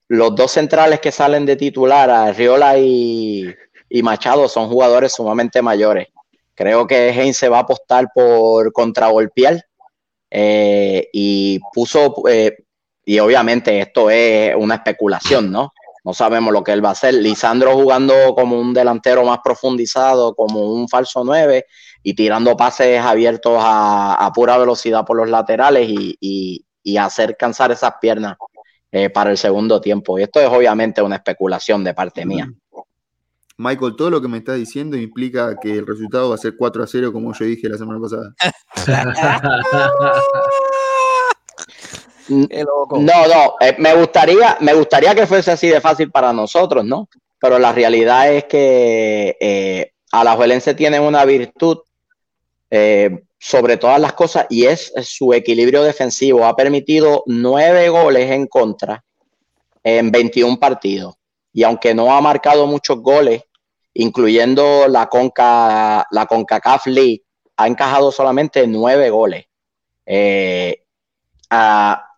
los dos centrales que salen de titular, Arriola y, y Machado, son jugadores sumamente mayores. Creo que Heinz se va a apostar por contragolpear eh, y puso, eh, y obviamente esto es una especulación, ¿no? No sabemos lo que él va a hacer. Lisandro jugando como un delantero más profundizado, como un falso 9 y tirando pases abiertos a, pura velocidad por los laterales y, hacer cansar esas piernas eh, para el segundo tiempo. Y esto es obviamente una especulación de parte mía. Michael, todo lo que me estás diciendo implica que el resultado va a ser 4 a 0, como yo dije la semana pasada. no, no, eh, me, gustaría, me gustaría que fuese así de fácil para nosotros, ¿no? Pero la realidad es que eh, Alajuelense tiene una virtud eh, sobre todas las cosas y es su equilibrio defensivo. Ha permitido nueve goles en contra en 21 partidos. Y aunque no ha marcado muchos goles, incluyendo la Conca, la CONCACAF League, ha encajado solamente nueve goles. Eh,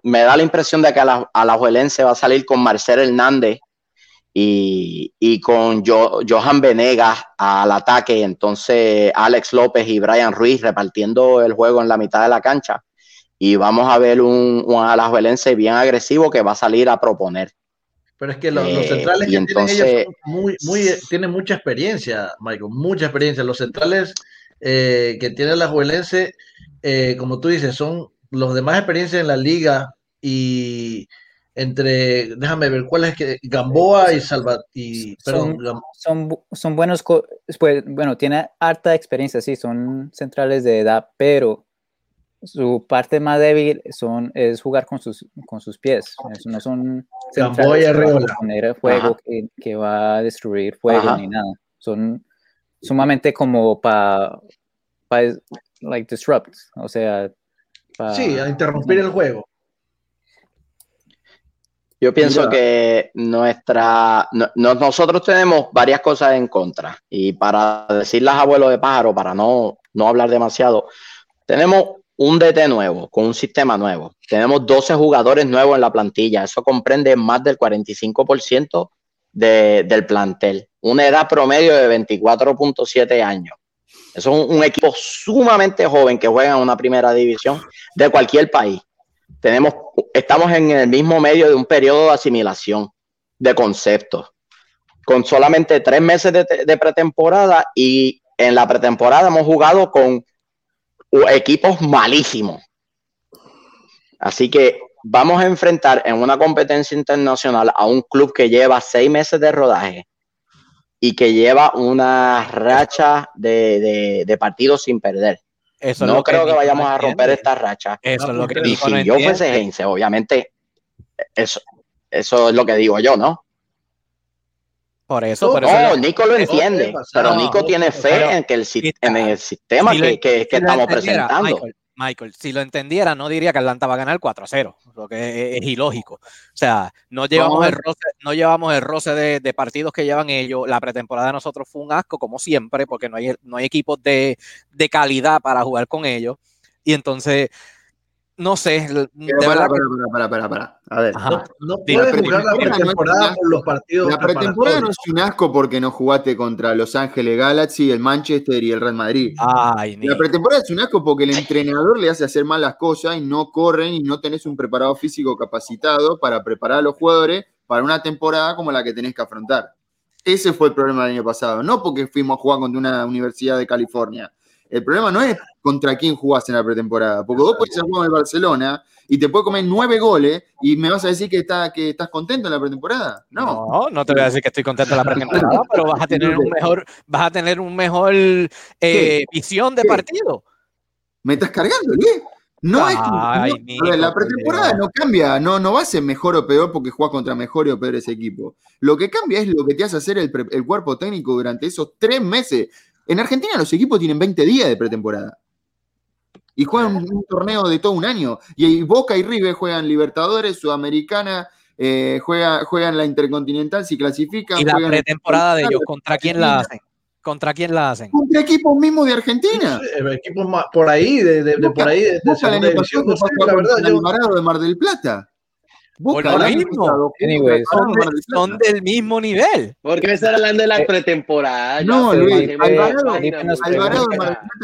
me da la impresión de que a la, a va a salir con Marcel Hernández y, con Johan Venegas al ataque, entonces Alex López y Brian Ruiz repartiendo el juego en la mitad de la cancha. Y vamos a ver un, un alajuelense bien agresivo que va a salir a proponer. Pero es que los, eh, centrales que tienen ellos muy, muy, tienen mucha experiencia, Michael, mucha experiencia. Los centrales eh, que tiene la Juelense, eh, como tú dices, son los de más experiencia en la liga y entre, déjame ver, ¿cuál es que? Gamboa y Salvat y son, son, son, buenos, pues, bueno, tiene harta experiencia, sí, son centrales de edad, pero su parte más débil son, es jugar con sus, con sus pies. no son poner fuego que, que, va a destruir fuego ni nada. Son sumamente como para like disrupt, o sea, sí, a interrumpir el juego. Yo pienso que nuestra, nosotros tenemos varias cosas en contra y para decirlas abuelo de pájaro, para no, no hablar demasiado, tenemos un DT nuevo, con un sistema nuevo. Tenemos 12 jugadores nuevos en la plantilla. Eso comprende más del 45% del plantel. Una edad promedio de 24.7 años. Eso es un, equipo sumamente joven que juega en una primera división de cualquier país. Tenemos, estamos en el mismo medio de un periodo de asimilación de conceptos, con solamente tres meses de pretemporada y en la pretemporada hemos jugado con equipos malísimos. Así que vamos a enfrentar en una competencia internacional a un club que lleva seis meses de rodaje y que lleva una racha de, partidos sin perder. no creo que, vayamos a romper esta racha. Eso es lo que y si yo fuese Heinze, obviamente, eso, eso es lo que digo yo, ¿no? Por eso, por no, Nico lo entiende, pero Nico tiene fe en, que el, en el sistema que, estamos presentando. Michael, si lo entendiera, no diría que Atlanta va a ganar 4-0, lo que es, ilógico. O sea, no llevamos, el roce, no llevamos el roce de, partidos que llevan ellos. La pretemporada de nosotros fue un asco, como siempre, porque no hay, no hay equipos de, de calidad para jugar con ellos. Y entonces, no sé. para, para, para, para, A ver. No, puedes jugar la pretemporada por los partidos. La pretemporada no es un asco porque no jugaste contra Los Ángeles Galaxy, el Manchester y el Real Madrid. la pretemporada es un asco porque el entrenador le hace hacer mal las cosas y no corren y no tenés un preparado físico capacitado para preparar a los jugadores para una temporada como la que tenés que afrontar. Ese fue el problema del año pasado. No porque fuimos a jugar contra una universidad de California el problema no es contra quién jugás en la pretemporada, porque vos podés jugar en el Barcelona y te puede comer nueve goles y me vas a decir que, está, que estás contento en la pretemporada. No. no, no te voy a decir que estoy contento en la pretemporada, pero vas a tener un mejor, vas a tener un mejor eh, visión de partido. ¿Me estás cargando, ¿qué? No es la pretemporada no cambia, no, no va a ser mejor o peor porque juegas contra mejor o peor ese equipo. Lo que cambia es lo que te hace hacer el, el cuerpo técnico durante esos tres meses. En Argentina los equipos tienen 20 días de pretemporada. Y juegan un, torneo de todo un año. Y Boca y River juegan Libertadores, Sudamericana, eh, juegan la Intercontinental si clasifican. ¿Y la pretemporada de ellos contra quién la hacen? ¿Contra quién la hacen? Contra equipos mismos de Argentina. equipos por ahí, de, de, por ahí, de, la verdad, yo... de Mar del Plata. Por lo mismo. son, del mismo nivel. Porque me están hablando de la eh, pretemporada. No, Luis, Alvarado, Alvarado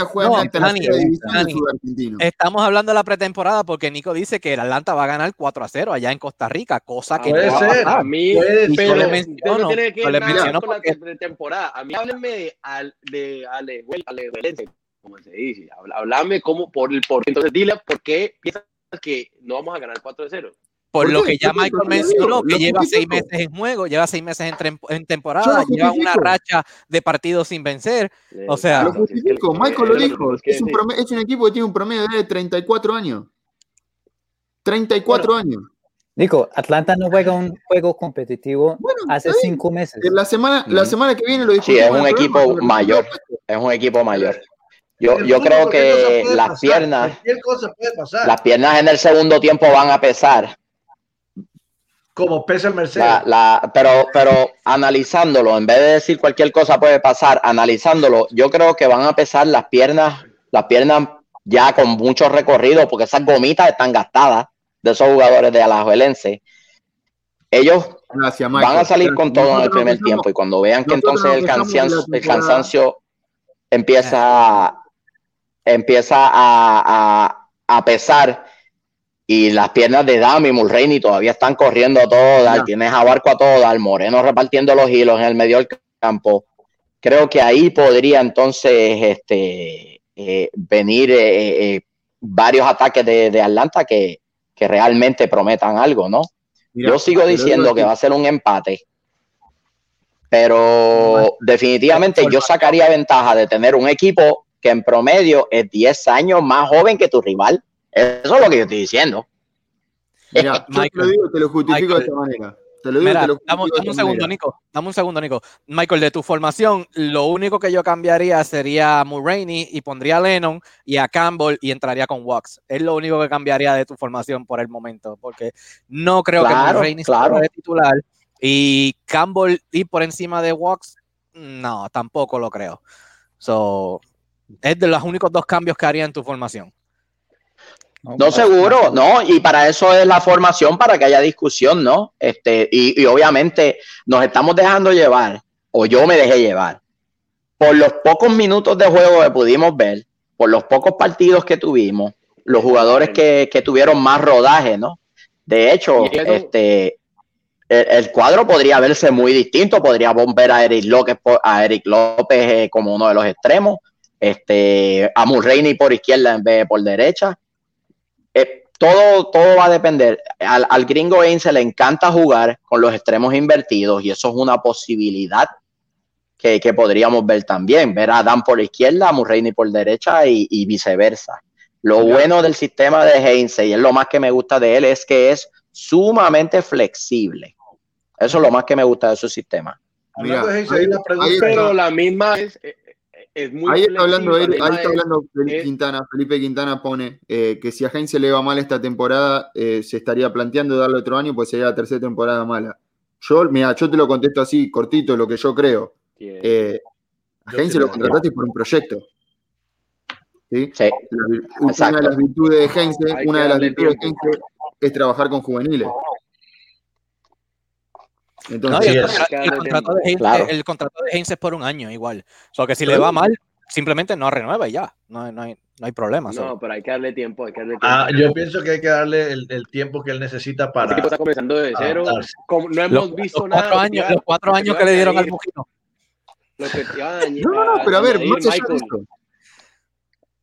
juega en la división Estamos hablando de la pretemporada porque Nico dice que el Atlanta va a ganar 4 a 0 allá en Costa Rica, cosa que puede no ser. A mí, pero le menciono, tiene que le menciono con la pretemporada. A mí háblenme de, de Ale, Ale, como se dice. Háblame cómo, por el por entonces dile por qué piensas que no vamos a ganar 4 a 0 por lo que ya Michael mencionó, que lleva seis meses en juego, lleva seis meses en, temporada, lleva una racha de partidos sin vencer. O sea, lo justifico, Michael lo dijo, es un, es un equipo que tiene un promedio de 34 años. 34 años. Nico, Atlanta no juega un juego competitivo hace cinco meses. La semana, la semana que viene lo dijo. Sí, es un equipo mayor. Es un equipo mayor. Yo, yo creo que las piernas, las piernas en el segundo tiempo van a pesar como pesa el Mercedes. pero, pero analizándolo, en vez de decir cualquier cosa puede pasar, analizándolo, yo creo que van a pesar las piernas, las piernas ya con mucho recorrido, porque esas gomitas están gastadas de esos jugadores de Alajuelense. Ellos van a salir con todo en el primer tiempo y cuando vean que entonces el cansancio, el cansancio empieza, empieza a, a pesar y las piernas de Dami Mulreini todavía están corriendo a todo dar. Tienes a Barco a todo dar, Moreno repartiendo los hilos en el medio del campo. Creo que ahí podría entonces este, eh, venir eh, eh, varios ataques de, Atlanta que, realmente prometan algo, ¿no? Yo sigo diciendo que va a ser un empate, pero definitivamente yo sacaría ventaja de tener un equipo que en promedio es 10 años más joven que tu rival eso es lo que yo estoy diciendo. Mira, yo te lo digo, te lo justifico de esta manera. Te lo digo, te lo dame, un segundo, Nico. Dame un segundo, Nico. Michael, de tu formación, lo único que yo cambiaría sería a Mulroney y pondría a Lennon y a Campbell y entraría con Wax. Es lo único que cambiaría de tu formación por el momento, porque no creo que Mulroney claro. sea de titular y Campbell ir por encima de Wax, no, tampoco lo creo. So, es de los únicos dos cambios que haría en tu formación. No, seguro, no, y para eso es la formación, para que haya discusión, ¿no? Este, y, obviamente nos estamos dejando llevar, o yo me dejé llevar, por los pocos minutos de juego que pudimos ver, por los pocos partidos que tuvimos, los jugadores que, tuvieron más rodaje, ¿no? De hecho, este, el, cuadro podría verse muy distinto, podría ver a Eric López, a Eric López eh, como uno de los extremos, este, a Mulreini por izquierda en vez de por derecha eh, todo, todo va a depender. Al, al gringo se le encanta jugar con los extremos invertidos y eso es una posibilidad que, podríamos ver también. Ver a Dan por la izquierda, a Murray por derecha y, viceversa. Lo bueno del sistema de Heinze, y es lo más que me gusta de él, es que es sumamente flexible. Eso es lo más que me gusta de su sistema. pero la misma es, eh, ahí está hablando, ahí está hablando Felipe Quintana. Felipe Quintana pone eh, que si a Heinz le va mal esta temporada, eh, se estaría planteando darle otro año, pues sería la tercera temporada mala. Yo, mira, yo te lo contesto así, cortito, lo que yo creo. Eh, a Heinz lo contrataste por un proyecto. ¿sí? una de las virtudes de Heinz, una de las virtudes de Heinz es trabajar con juveniles. Entonces, el, contrato de Heinz, es por un año igual. O sea, que si le va mal, simplemente no renueva y ya. No, no, hay, no hay problema. No, pero hay que darle tiempo. Hay que darle ah, tiempo. Ah, yo pienso que hay que darle el, el tiempo que él necesita para. está comenzando de cero. no hemos visto nada. Cuatro años, los cuatro años que le dieron al Mujino. Lo que te a no, no, no, pero a ver, más allá de eso.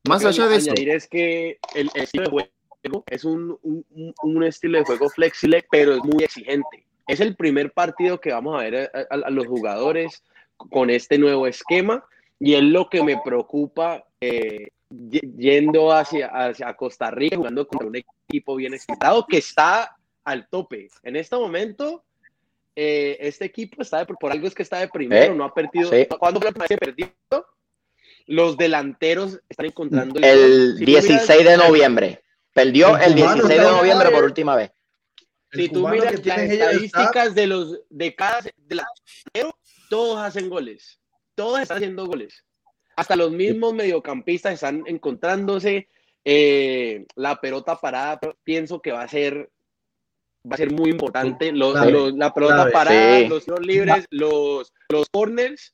Más allá de eso. es que el, estilo de juego es un, un, un estilo de juego flexible, pero es muy exigente es el primer partido que vamos a ver a, los jugadores con este nuevo esquema y es lo que me preocupa eh, yendo hacia, hacia Costa Rica, jugando con un equipo bien excitado que está al tope. En este momento, eh, este equipo está de, por algo es que está de primero, no ha perdido. ¿Cuándo fue que perdió? Los delanteros están encontrando el, 16 de noviembre. Perdió el, 16 de noviembre por última vez. Si tú miras las estadísticas de los de cada delantero, todos hacen goles. Todos están haciendo goles. Hasta los mismos mediocampistas están encontrándose. Eh, la pelota parada, pienso que va a ser va a ser muy importante. Los, la pelota parada, los tiros libres, los, los corners.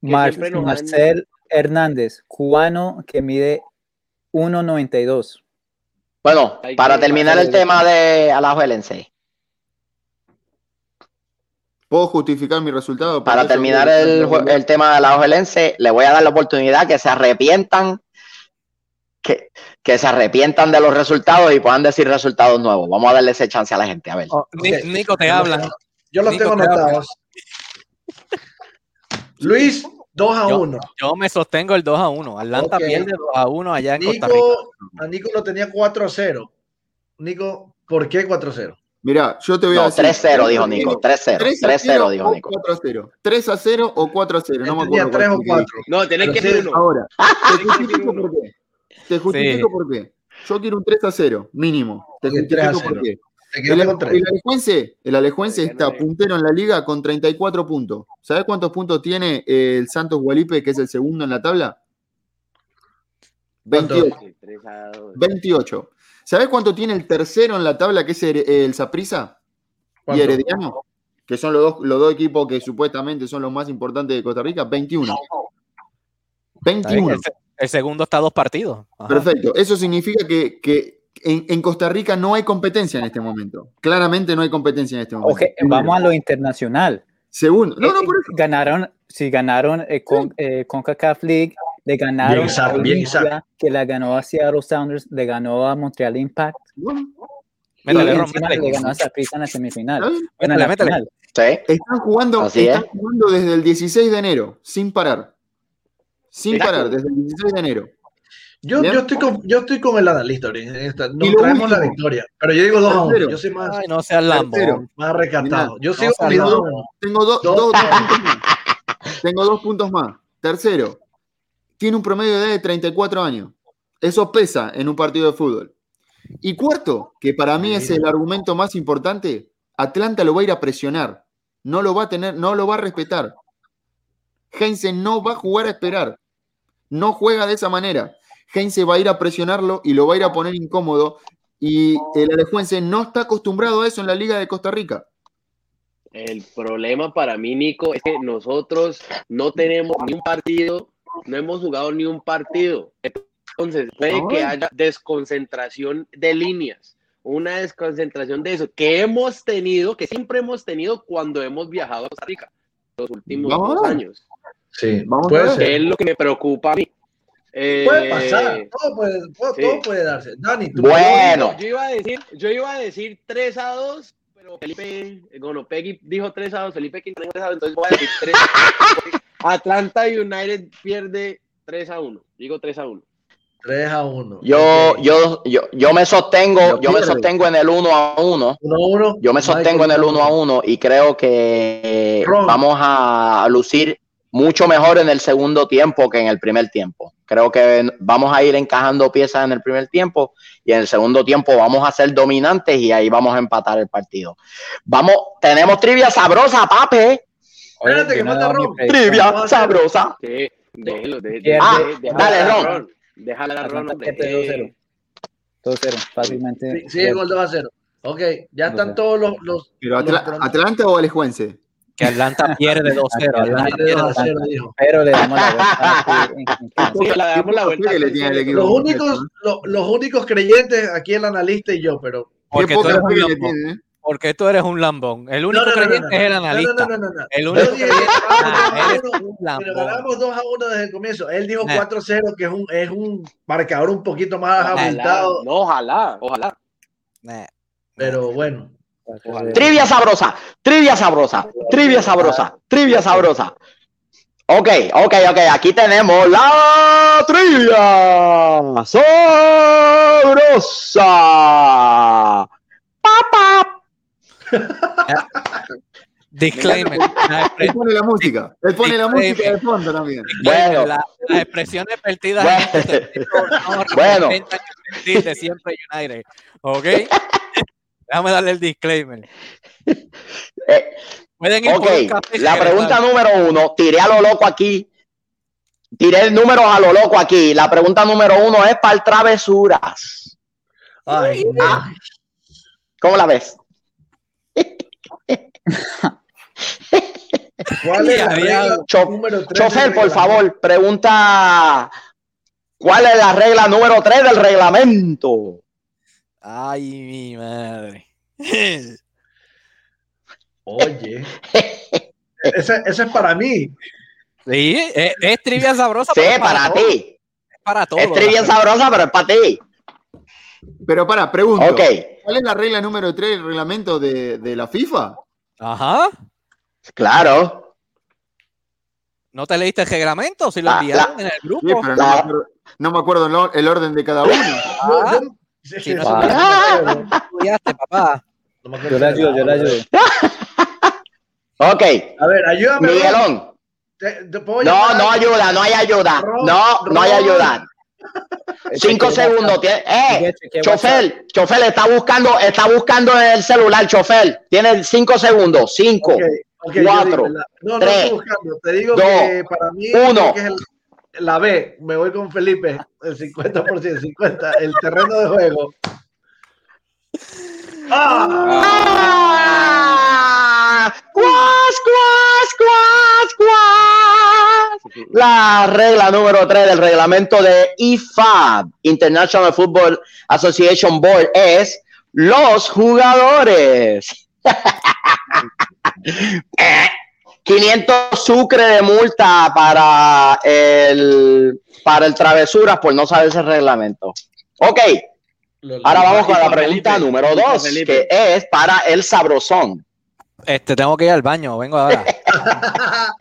Marcel Hernández, cubano que mide 1.92. Bueno, para terminar el tema de Alajuelense. ¿Puedo justificar mi resultado? Para terminar el, el, tema de Alajuelense, le voy a dar la oportunidad que se arrepientan, que, que, se arrepientan de los resultados y puedan decir resultados nuevos. Vamos a darle ese chance a la gente, a ver. Oh, Nico, te hablan. Yo los tengo anotados. Luis, 2 a 1. Yo, me sostengo el 2 a 1. Atlanta pierde 2 a 1 allá en Costa Rica. A Nico lo tenía 4 a 0. Nico, ¿por qué 4 a 0? Mira, yo te voy a decir. 3-0, dijo Nico. 3-0. 3-0, dijo Nico. 4 0. 3 a 0 o 4 a 0. No me acuerdo. 3 o 4. No, tenés que ser uno. Ahora, te justifico por qué. Te justifico por qué. Yo quiero un 3 a 0, mínimo. Te justifico por qué. El, el, Alejuense, el Alejuense está puntero en la liga con 34 puntos. ¿Sabes cuántos puntos tiene el Santos Gualipe, que es el segundo en la tabla? 28. 28. ¿Sabes cuánto tiene el tercero en la tabla, que es el Saprisa y Herediano? Que son los dos, los dos equipos que supuestamente son los más importantes de Costa Rica. 21. 21. El, segundo está a dos partidos. Perfecto. Eso significa que, que en, Costa Rica no hay competencia en este momento. Claramente no hay competencia en este momento. Okay, vamos a lo internacional. Segundo. No, no, por eso. Ganaron, si ganaron eh, con, eh, CONCACAF League, le ganaron a Olimpia, que la ganó a Seattle Sounders, le ganó a Montreal Impact. Métale, y le ganó a Saprissa en la semifinal. Bueno, la final. Están, jugando, están jugando desde el 16 de enero, sin parar. Sin parar, desde el 16 de enero. Yo, yo, estoy con, yo estoy con el analista Nos traemos la victoria. Pero yo digo 2 a 1. Yo soy más. Ay, no sea Lambo. Más recatado. Yo sigo con Tengo dos, dos, puntos más. Tengo dos puntos más. Tercero, tiene un promedio de edad de 34 años. Eso pesa en un partido de fútbol. Y cuarto, que para mí es el argumento más importante, Atlanta lo va a ir a presionar. No lo va a tener, no lo va a respetar. Heinze no va a jugar a esperar. No juega de esa manera. Heinze va a ir a presionarlo y lo va a ir a poner incómodo. Y el Alejuense no está acostumbrado a eso en la Liga de Costa Rica. El problema para mí, Nico, es que nosotros no tenemos ni un partido, no hemos jugado ni un partido. Entonces, puede que haya desconcentración de líneas, una desconcentración de eso, que hemos tenido, que siempre hemos tenido cuando hemos viajado a Costa Rica, los últimos dos años. Sí, vamos a ver. Es lo que me preocupa a mí puede pasar, eh, todo puede, todo, puede darse. Dani, tú bueno. Yo iba, a decir, yo iba a decir 3 a 2, pero Felipe, bueno, Peggy dijo 3 a 2, Felipe Quintana dijo 3 a 2, entonces voy a decir 3 a 2. Atlanta United pierde 3 a 1. Digo 3 a 1. 3 a 1. Yo, yo, yo, yo me sostengo, yo me sostengo en el 1 a 1. 1 1. Yo me sostengo en el 1 a 1 y creo que vamos a lucir mucho mejor en el segundo tiempo que en el primer tiempo. Creo que vamos a ir encajando piezas en el primer tiempo y en el segundo tiempo vamos a ser dominantes y ahí vamos a empatar el partido. Vamos, tenemos trivia sabrosa, pape. Espérate que manda Ron. Trivia sabrosa. Sí, déjalo, ah, dale, Ron. Déjala a Ron. 2-0. 2-0, fácilmente. Sí, el gol 2 a 0. Ok, ya están todos los. los ¿Pero Atlanta o Alejuense? Que Atlanta pierde 2-0. Pero le damos la vuelta. le damos la vuelta. Los únicos, los, los únicos creyentes aquí el analista y yo, pero. Porque tú, eres un lambón. ¿eh? Porque tú eres un lambón. El único creyente es el analista. No, no, no, El único creyente Pero ganamos 2 a 1 desde el comienzo. Él dijo 4-0, que es un, es un marcador un poquito más aumentado. No, ojalá, ojalá. Pero bueno. Trivia sabrosa, trivia sabrosa, trivia sabrosa, trivia sabrosa. Ok, ok, ok. Aquí tenemos la trilla sabrosa. Papá. Disclaimer. Él pone la música. Él pone la música de fondo también. Bueno, las expresiones vertidas bueno. de siempre United. ¿Ok? Déjame darle el disclaimer. Eh, Pueden ir la pregunta número uno, tiré a lo loco aquí. Tiré el número a lo loco aquí. La pregunta número uno es para el travesuras. Ay, ¿Cómo la ves? ¿Cuál es la regla número Chofer, por favor, pregunta ¿Cuál es la regla número 3 del reglamento? Ay, mi madre. Oye, ese, es para mí. Sí, es, trivia sabrosa. Sí, para, ti. Es para todos. Es trivia sabrosa, pero es para ti. Pero para, pregunto. Okay. ¿Cuál es la regla número 3 del reglamento de, de la FIFA? Ajá. Claro. ¿No te leíste el reglamento? Si lo enviaron en el grupo. Sí, pero no, me acuerdo, el orden de cada uno. Ah, si no estudiaste, papá. yo le ayudo, yo le ayudo. ok. A ver, ayúdame. Miguelón. no, no ayuda, no hay ayuda. No, no hay ayuda. Cinco segundos. Eh, chofer, chofer, está buscando, está buscando el celular, chofer. Tiene cinco segundos. Cinco, cuatro, no, tres, Te digo que para mí uno. es la B. Me voy con Felipe, el 50%, 50, el terreno de juego. ¡Ah! ¡Ah! ¡Cuas, cuas, cuas, la regla número 3 del reglamento de IFAB, International Football Association Board, es los jugadores. 500 sucre de multa para el, para el travesuras por no saber ese reglamento. Ok. Ahora vamos con la pregunta número 2, que es para el sabrosón. Este, tengo que ir al baño, vengo ahora.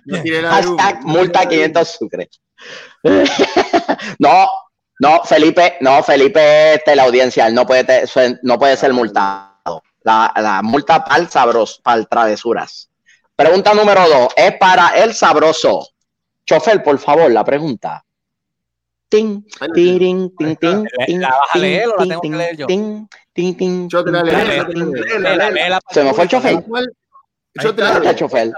Hashtag multa 500 sucre. no, no, Felipe, no, Felipe es la audiencia, no puede, no puede ser multado. La, la multa para el sabroso, para el travesuras. Pregunta número dos, es para el sabroso. Chofer, por favor, la pregunta. Ting, ting, ting, ting, ¿La vas a leer o la tengo que leer yo? Yo te la leo. Se me fue el chofer. Yo te la chofer.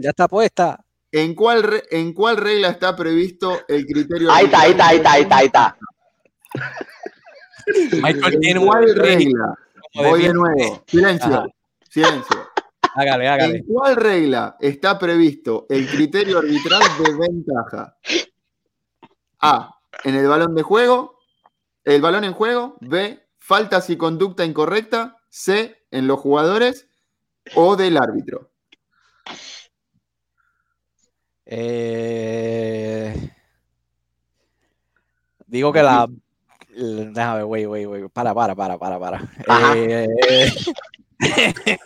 Ya está puesta. ¿En cuál, ¿En cuál regla está previsto el criterio? Ahí está, ahí está, ahí está, ahí está, ahí está. Michael ¿En cuál regla? Voy de nuevo. Silencio. Silencio. Hágale, hágale. ¿En cuál regla está previsto el criterio arbitral de ventaja? A. En el balón de juego. El balón en juego. B. Faltas y conducta incorrecta. C. En los jugadores o del árbitro. Eh, digo que la. Déjame wey, wey, wey. Para, para, para, para, para. Eh,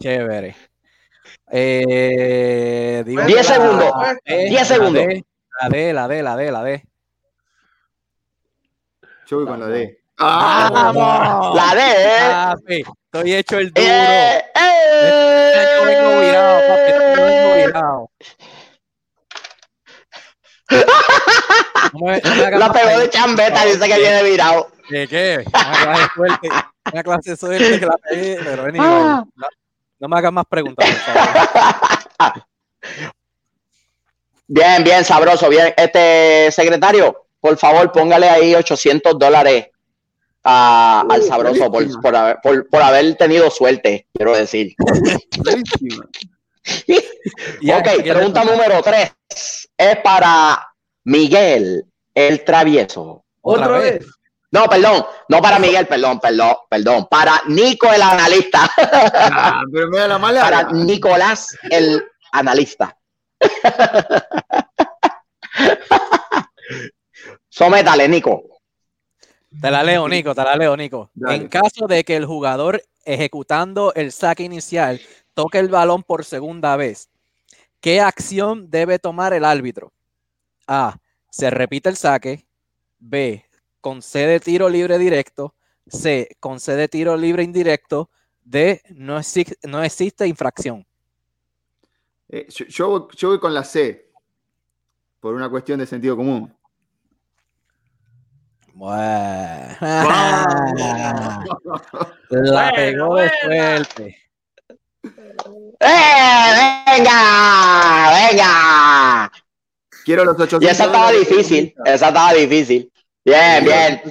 chévere. Eh, 10 segundos. 10 segundos. La D, la D, la D, la D. Yo voy con la D. ¡Vamos! La D. ¿eh? Estoy hecho el duro. Eh, eh, virado, papi. Virado. la pegó de chambeta, dice que viene virado. ¿De qué? Una clase de suerte. Una clase de suerte que la pegué, pero no, no me hagas más preguntas, por favor. Bien, bien, sabroso. Bien, este secretario, por favor, póngale ahí 800 dólares al sabroso por, por, haber, por, haber tenido suerte, quiero decir. ok, pregunta número 3 es para Miguel el travieso. ¿Otra vez? No, perdón, no para Miguel, perdón, perdón, perdón, para Nico el analista. Ah, para Nicolás el analista. Sométale, Nico. Te la leo, Nico, te la leo, Nico. En caso de que el jugador ejecutando el saque inicial toque el balón por segunda vez, ¿qué acción debe tomar el árbitro? A. Se repite el saque. B. Concede tiro libre directo. C. Concede tiro libre indirecto. D. No, no existe infracción. Eh, yo, yo, voy con la C, por una cuestión de sentido común. Bueno. La pegó de fuerte. ¡Eh! ¡Venga! ¡Venga! Quiero los 800 Y esa estaba difícil. Esa estaba difícil. Bien, bien.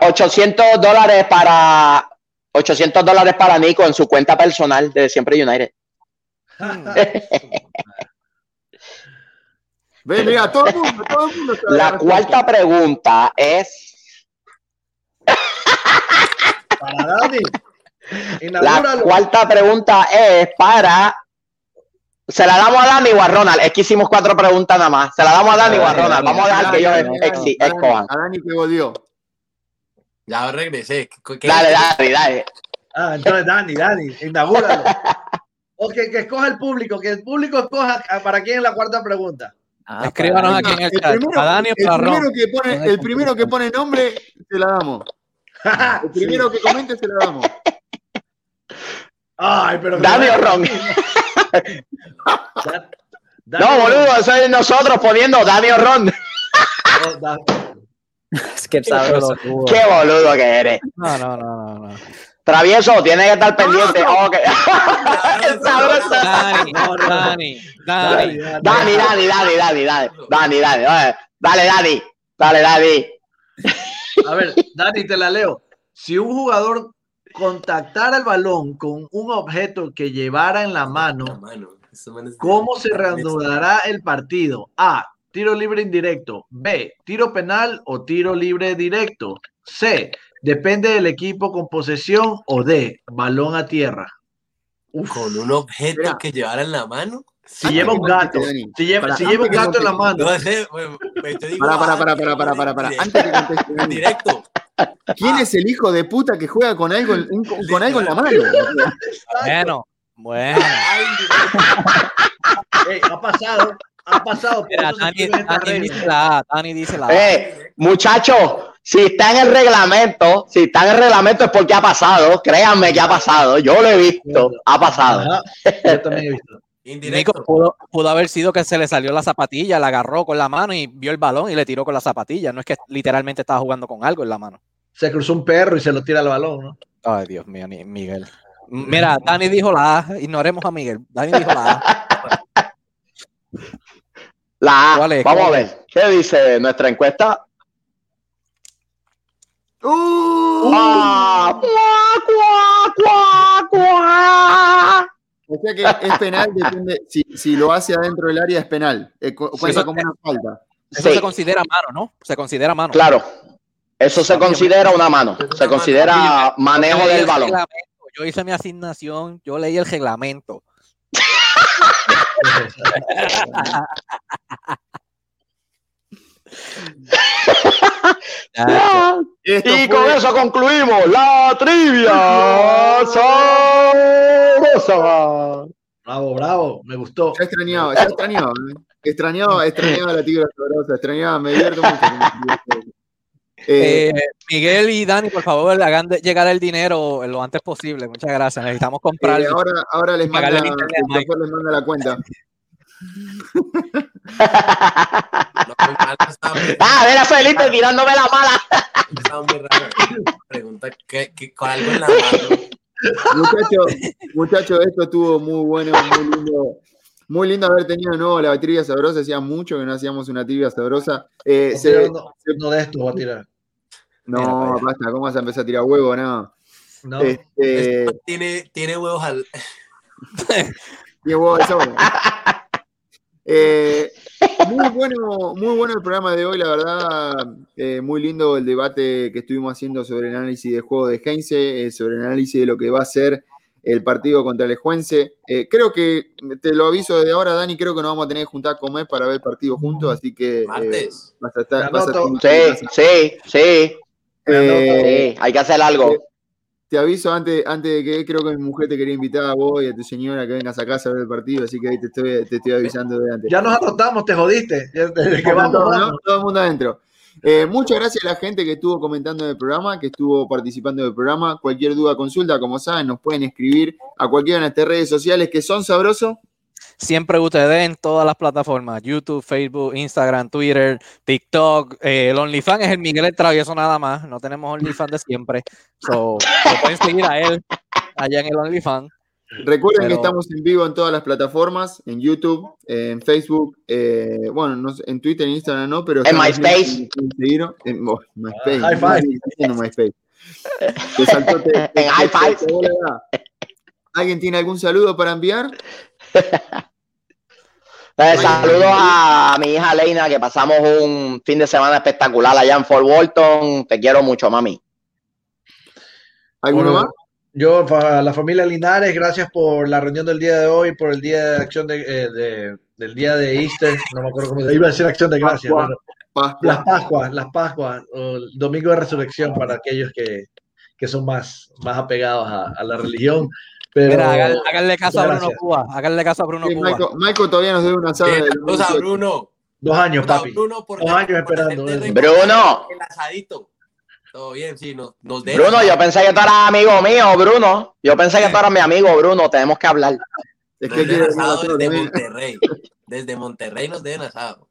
800 dólares para 800 dólares para Nico en su cuenta personal de Siempre United. Ven, mira, todo el mundo, todo el mundo La cuarta pregunta es. Para Dani. La cuarta pregunta es para. ¿Se la damos a Dani o a Ronald? Es que hicimos cuatro preguntas nada más. ¿Se la damos a Dani o a Ronald? Vamos a dejar que ellos escojan. A Dani que volvió. Ya regresé. Dale, dale, dale. Ah, entonces Dani, Dani, inaugúralo. o que, que escoja el público, que el público escoja para quién es la cuarta pregunta. Ah, Escríbanos aquí en el, chat. a Dani o el primero, que pone, el primero que pone nombre, se la damos. El primero que comente, se la damos. Ay, pero. Dani o Ron. No, boludo, eso es nosotros poniendo Dani o Ron. es que sabroso. Qué boludo que eres. No, no, no, no. Travieso, tiene que estar pendiente. Okay. Dani, Dani, Dani, Dani, Dani, Dani, Dani, Dani, Dani, Dani, dale, Dani, dale, Dani. A ver, Dani, te la leo. Si un jugador contactara el balón con un objeto que llevara en la mano, ¿cómo se reanudará el partido? A. Tiro libre indirecto. B. Tiro penal o tiro libre directo. C. Depende del equipo con posesión o D. Balón a tierra. Con un objeto que llevara en la mano. Si lleva un gato, si lleva, si lleva un gato en la mano. para, para, para, para, para, para, para. Antes que conteste. Directo. ¿Quién es el hijo de puta que juega con algo, con algo en la mano? Bueno, bueno. ha pasado, ha pasado. Dani, Dani, dice la A, Dani dice la A. Eh, muchacho, si está en el reglamento, si está en el reglamento es porque ha pasado. Créanme que ha pasado. Yo lo he visto. Ha pasado. Yo también he visto. Nico pudo, pudo, haber sido que se le salió la zapatilla, la agarró con la mano y vio el balón y le tiró con la zapatilla. No es que literalmente estaba jugando con algo en la mano. Se cruzó un perro y se lo tira al balón, ¿no? Ay, Dios mío, Miguel. Mira, Dani dijo la A, ignoremos a Miguel. Dani dijo la A. La A. Vamos a ver. ¿Qué dice nuestra encuesta? Uh, uh, cuá, cuá, o sea que es penal, depende, si, si, lo hace adentro del área es penal, eh, cuenta como una falta. Eso se considera mano, ¿no? Se considera mano. Claro, eso se considera una mano, se considera manejo del balón. Yo hice mi asignación, yo leí el reglamento. y con eso concluimos la trivia sabrosa. Bravo, bravo, me gustó. Ya extrañaba, ya extrañaba, ¿eh? extrañaba, extrañaba la tibia sabrosa, extrañaba, me divierto mucho. Eh, Miguel y Dani, por favor, hagan llegar el dinero lo antes posible. Muchas gracias. Necesitamos comprar. Eh, ahora, ahora les, manda, les manda la cuenta ah, ver a Felipe tirándome la mala. Pregunta ¿qué, qué, con algo en la mano. Muchachos, muchacho, esto estuvo muy bueno, muy lindo. Muy lindo haber tenido de nuevo la trivia sabrosa. Hacía mucho que no hacíamos una trivia sabrosa. Eh, se, no, de esto va a tirar. No, basta, ¿cómo vas a empezar a tirar huevo? No. no. Este... Tiene, tiene huevos al. tiene huevos de sobra. Eh, muy, bueno, muy bueno el programa de hoy, la verdad. Eh, muy lindo el debate que estuvimos haciendo sobre el análisis de juego de Heinze, eh, sobre el análisis de lo que va a ser el partido contra el Juense. creo que, te lo aviso desde ahora, Dani, creo que nos vamos a tener que juntar a comer para ver el partido juntos, así que vas a estar. sí, sí, sí, sí. hay que hacer algo. Te aviso antes, antes de que creo que mi mujer te quería invitar a vos y a tu señora que vengas a casa a ver el partido, así que ahí te estoy, te estoy avisando de antes. Ya nos acostamos, te jodiste. Desde que vamos, todo el mundo adentro. Eh, muchas gracias a la gente que estuvo comentando en el programa, que estuvo participando del programa. Cualquier duda, consulta, como saben, nos pueden escribir a cualquiera de nuestras redes sociales que son sabrosos. Siempre ustedes en todas las plataformas, YouTube, Facebook, Instagram, Twitter, TikTok. Eh, el OnlyFans es el Miguel el Travieso nada más. No tenemos OnlyFans de siempre. So, pueden seguir a él allá en el OnlyFans. Recuerden que estamos en vivo en todas las plataformas, en YouTube, en Facebook, eh, bueno, en Twitter, en Instagram no, pero... En MySpace. En, oh, MySpace. high five. En MySpace. en high five. ¿Alguien tiene algún saludo para enviar? Saludos a mi hija Leina, que pasamos un fin de semana espectacular allá en Fort Walton. Te quiero mucho, mami. ¿Alguno más? Yo, a la familia Linares, gracias por la reunión del día de hoy, por el día de acción de, eh, del día de Easter, no me acuerdo cómo se iba a decir acción de gracias. Las Pascuas, las Pascuas, el domingo de resurrección para aquellos que, son más, más apegados a, la religión. Pero, Mira, háganle, caso a Bruno Cuba, háganle caso a Bruno Cuba. Michael, todavía nos debe una sala de... Bruno. Dos años, papi. Bruno, Dos años esperando. Bruno. El asadito. Todo bien, sí, nos, Bruno, yo pensé que tú eras amigo mío, Bruno. Yo pensé que tú eras mi amigo, Bruno. Tenemos que hablar. Es que desde Monterrey. Desde Monterrey nos deben asado.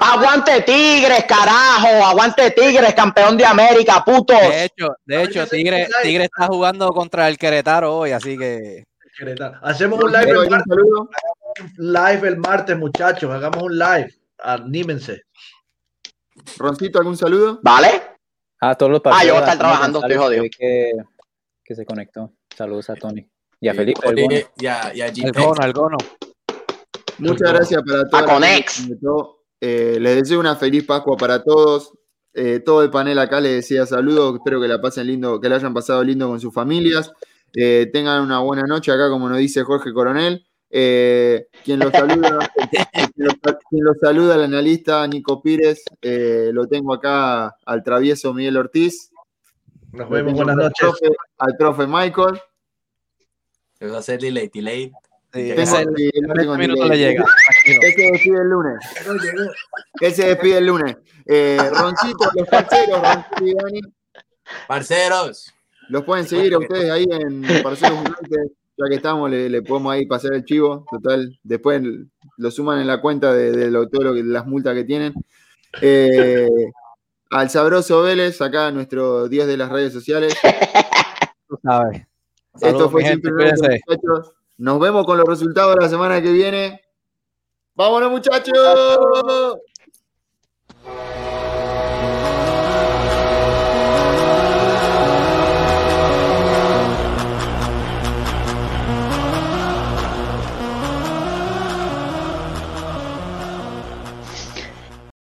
aguante Tigres, carajo. Aguante Tigres, campeón de América, putos. De hecho, de hecho, Tigre, Tigre está jugando contra el Querétaro hoy, así que. Hacemos un live el martes. Live el martes, muchachos. Hagamos un live. Anímense. Roncito, ¿algún saludo? ¿Vale? A todos los Ah, yo voy a estar trabajando, estoy jodido. Que, que se conectó. Saludos a Tony. Y a Felipe. Y a, y a el Gono, el Gono. Muchas gracias para todos. A Conex. Eh, les deseo una feliz Pascua para todos. Eh, todo el panel acá les decía saludos. Espero que la pasen lindo, que la hayan pasado lindo con sus familias. Eh, tengan una buena noche acá, como nos dice Jorge Coronel. Eh, quien lo saluda, quien lo, saluda, el analista Nico Pires, eh, lo tengo acá al travieso Miguel Ortiz. Nos vemos, buenas noches. al profe Michael. Se va a hacer delay, delay. Él se despide el lunes. Él se despide el lunes. Eh, Roncito, los parceros, Roncito y Dani. Parceros. Los pueden seguir a ustedes ahí en Parceros United ya que estamos, le, podemos ahí pasar el chivo, total, después lo suman en la cuenta de, todo lo que, las multas que tienen. Eh, al sabroso Vélez, acá nuestro Dios de las redes sociales. Esto fue gente, muchachos. Nos vemos con los resultados la semana que viene. ¡Vámonos, muchachos!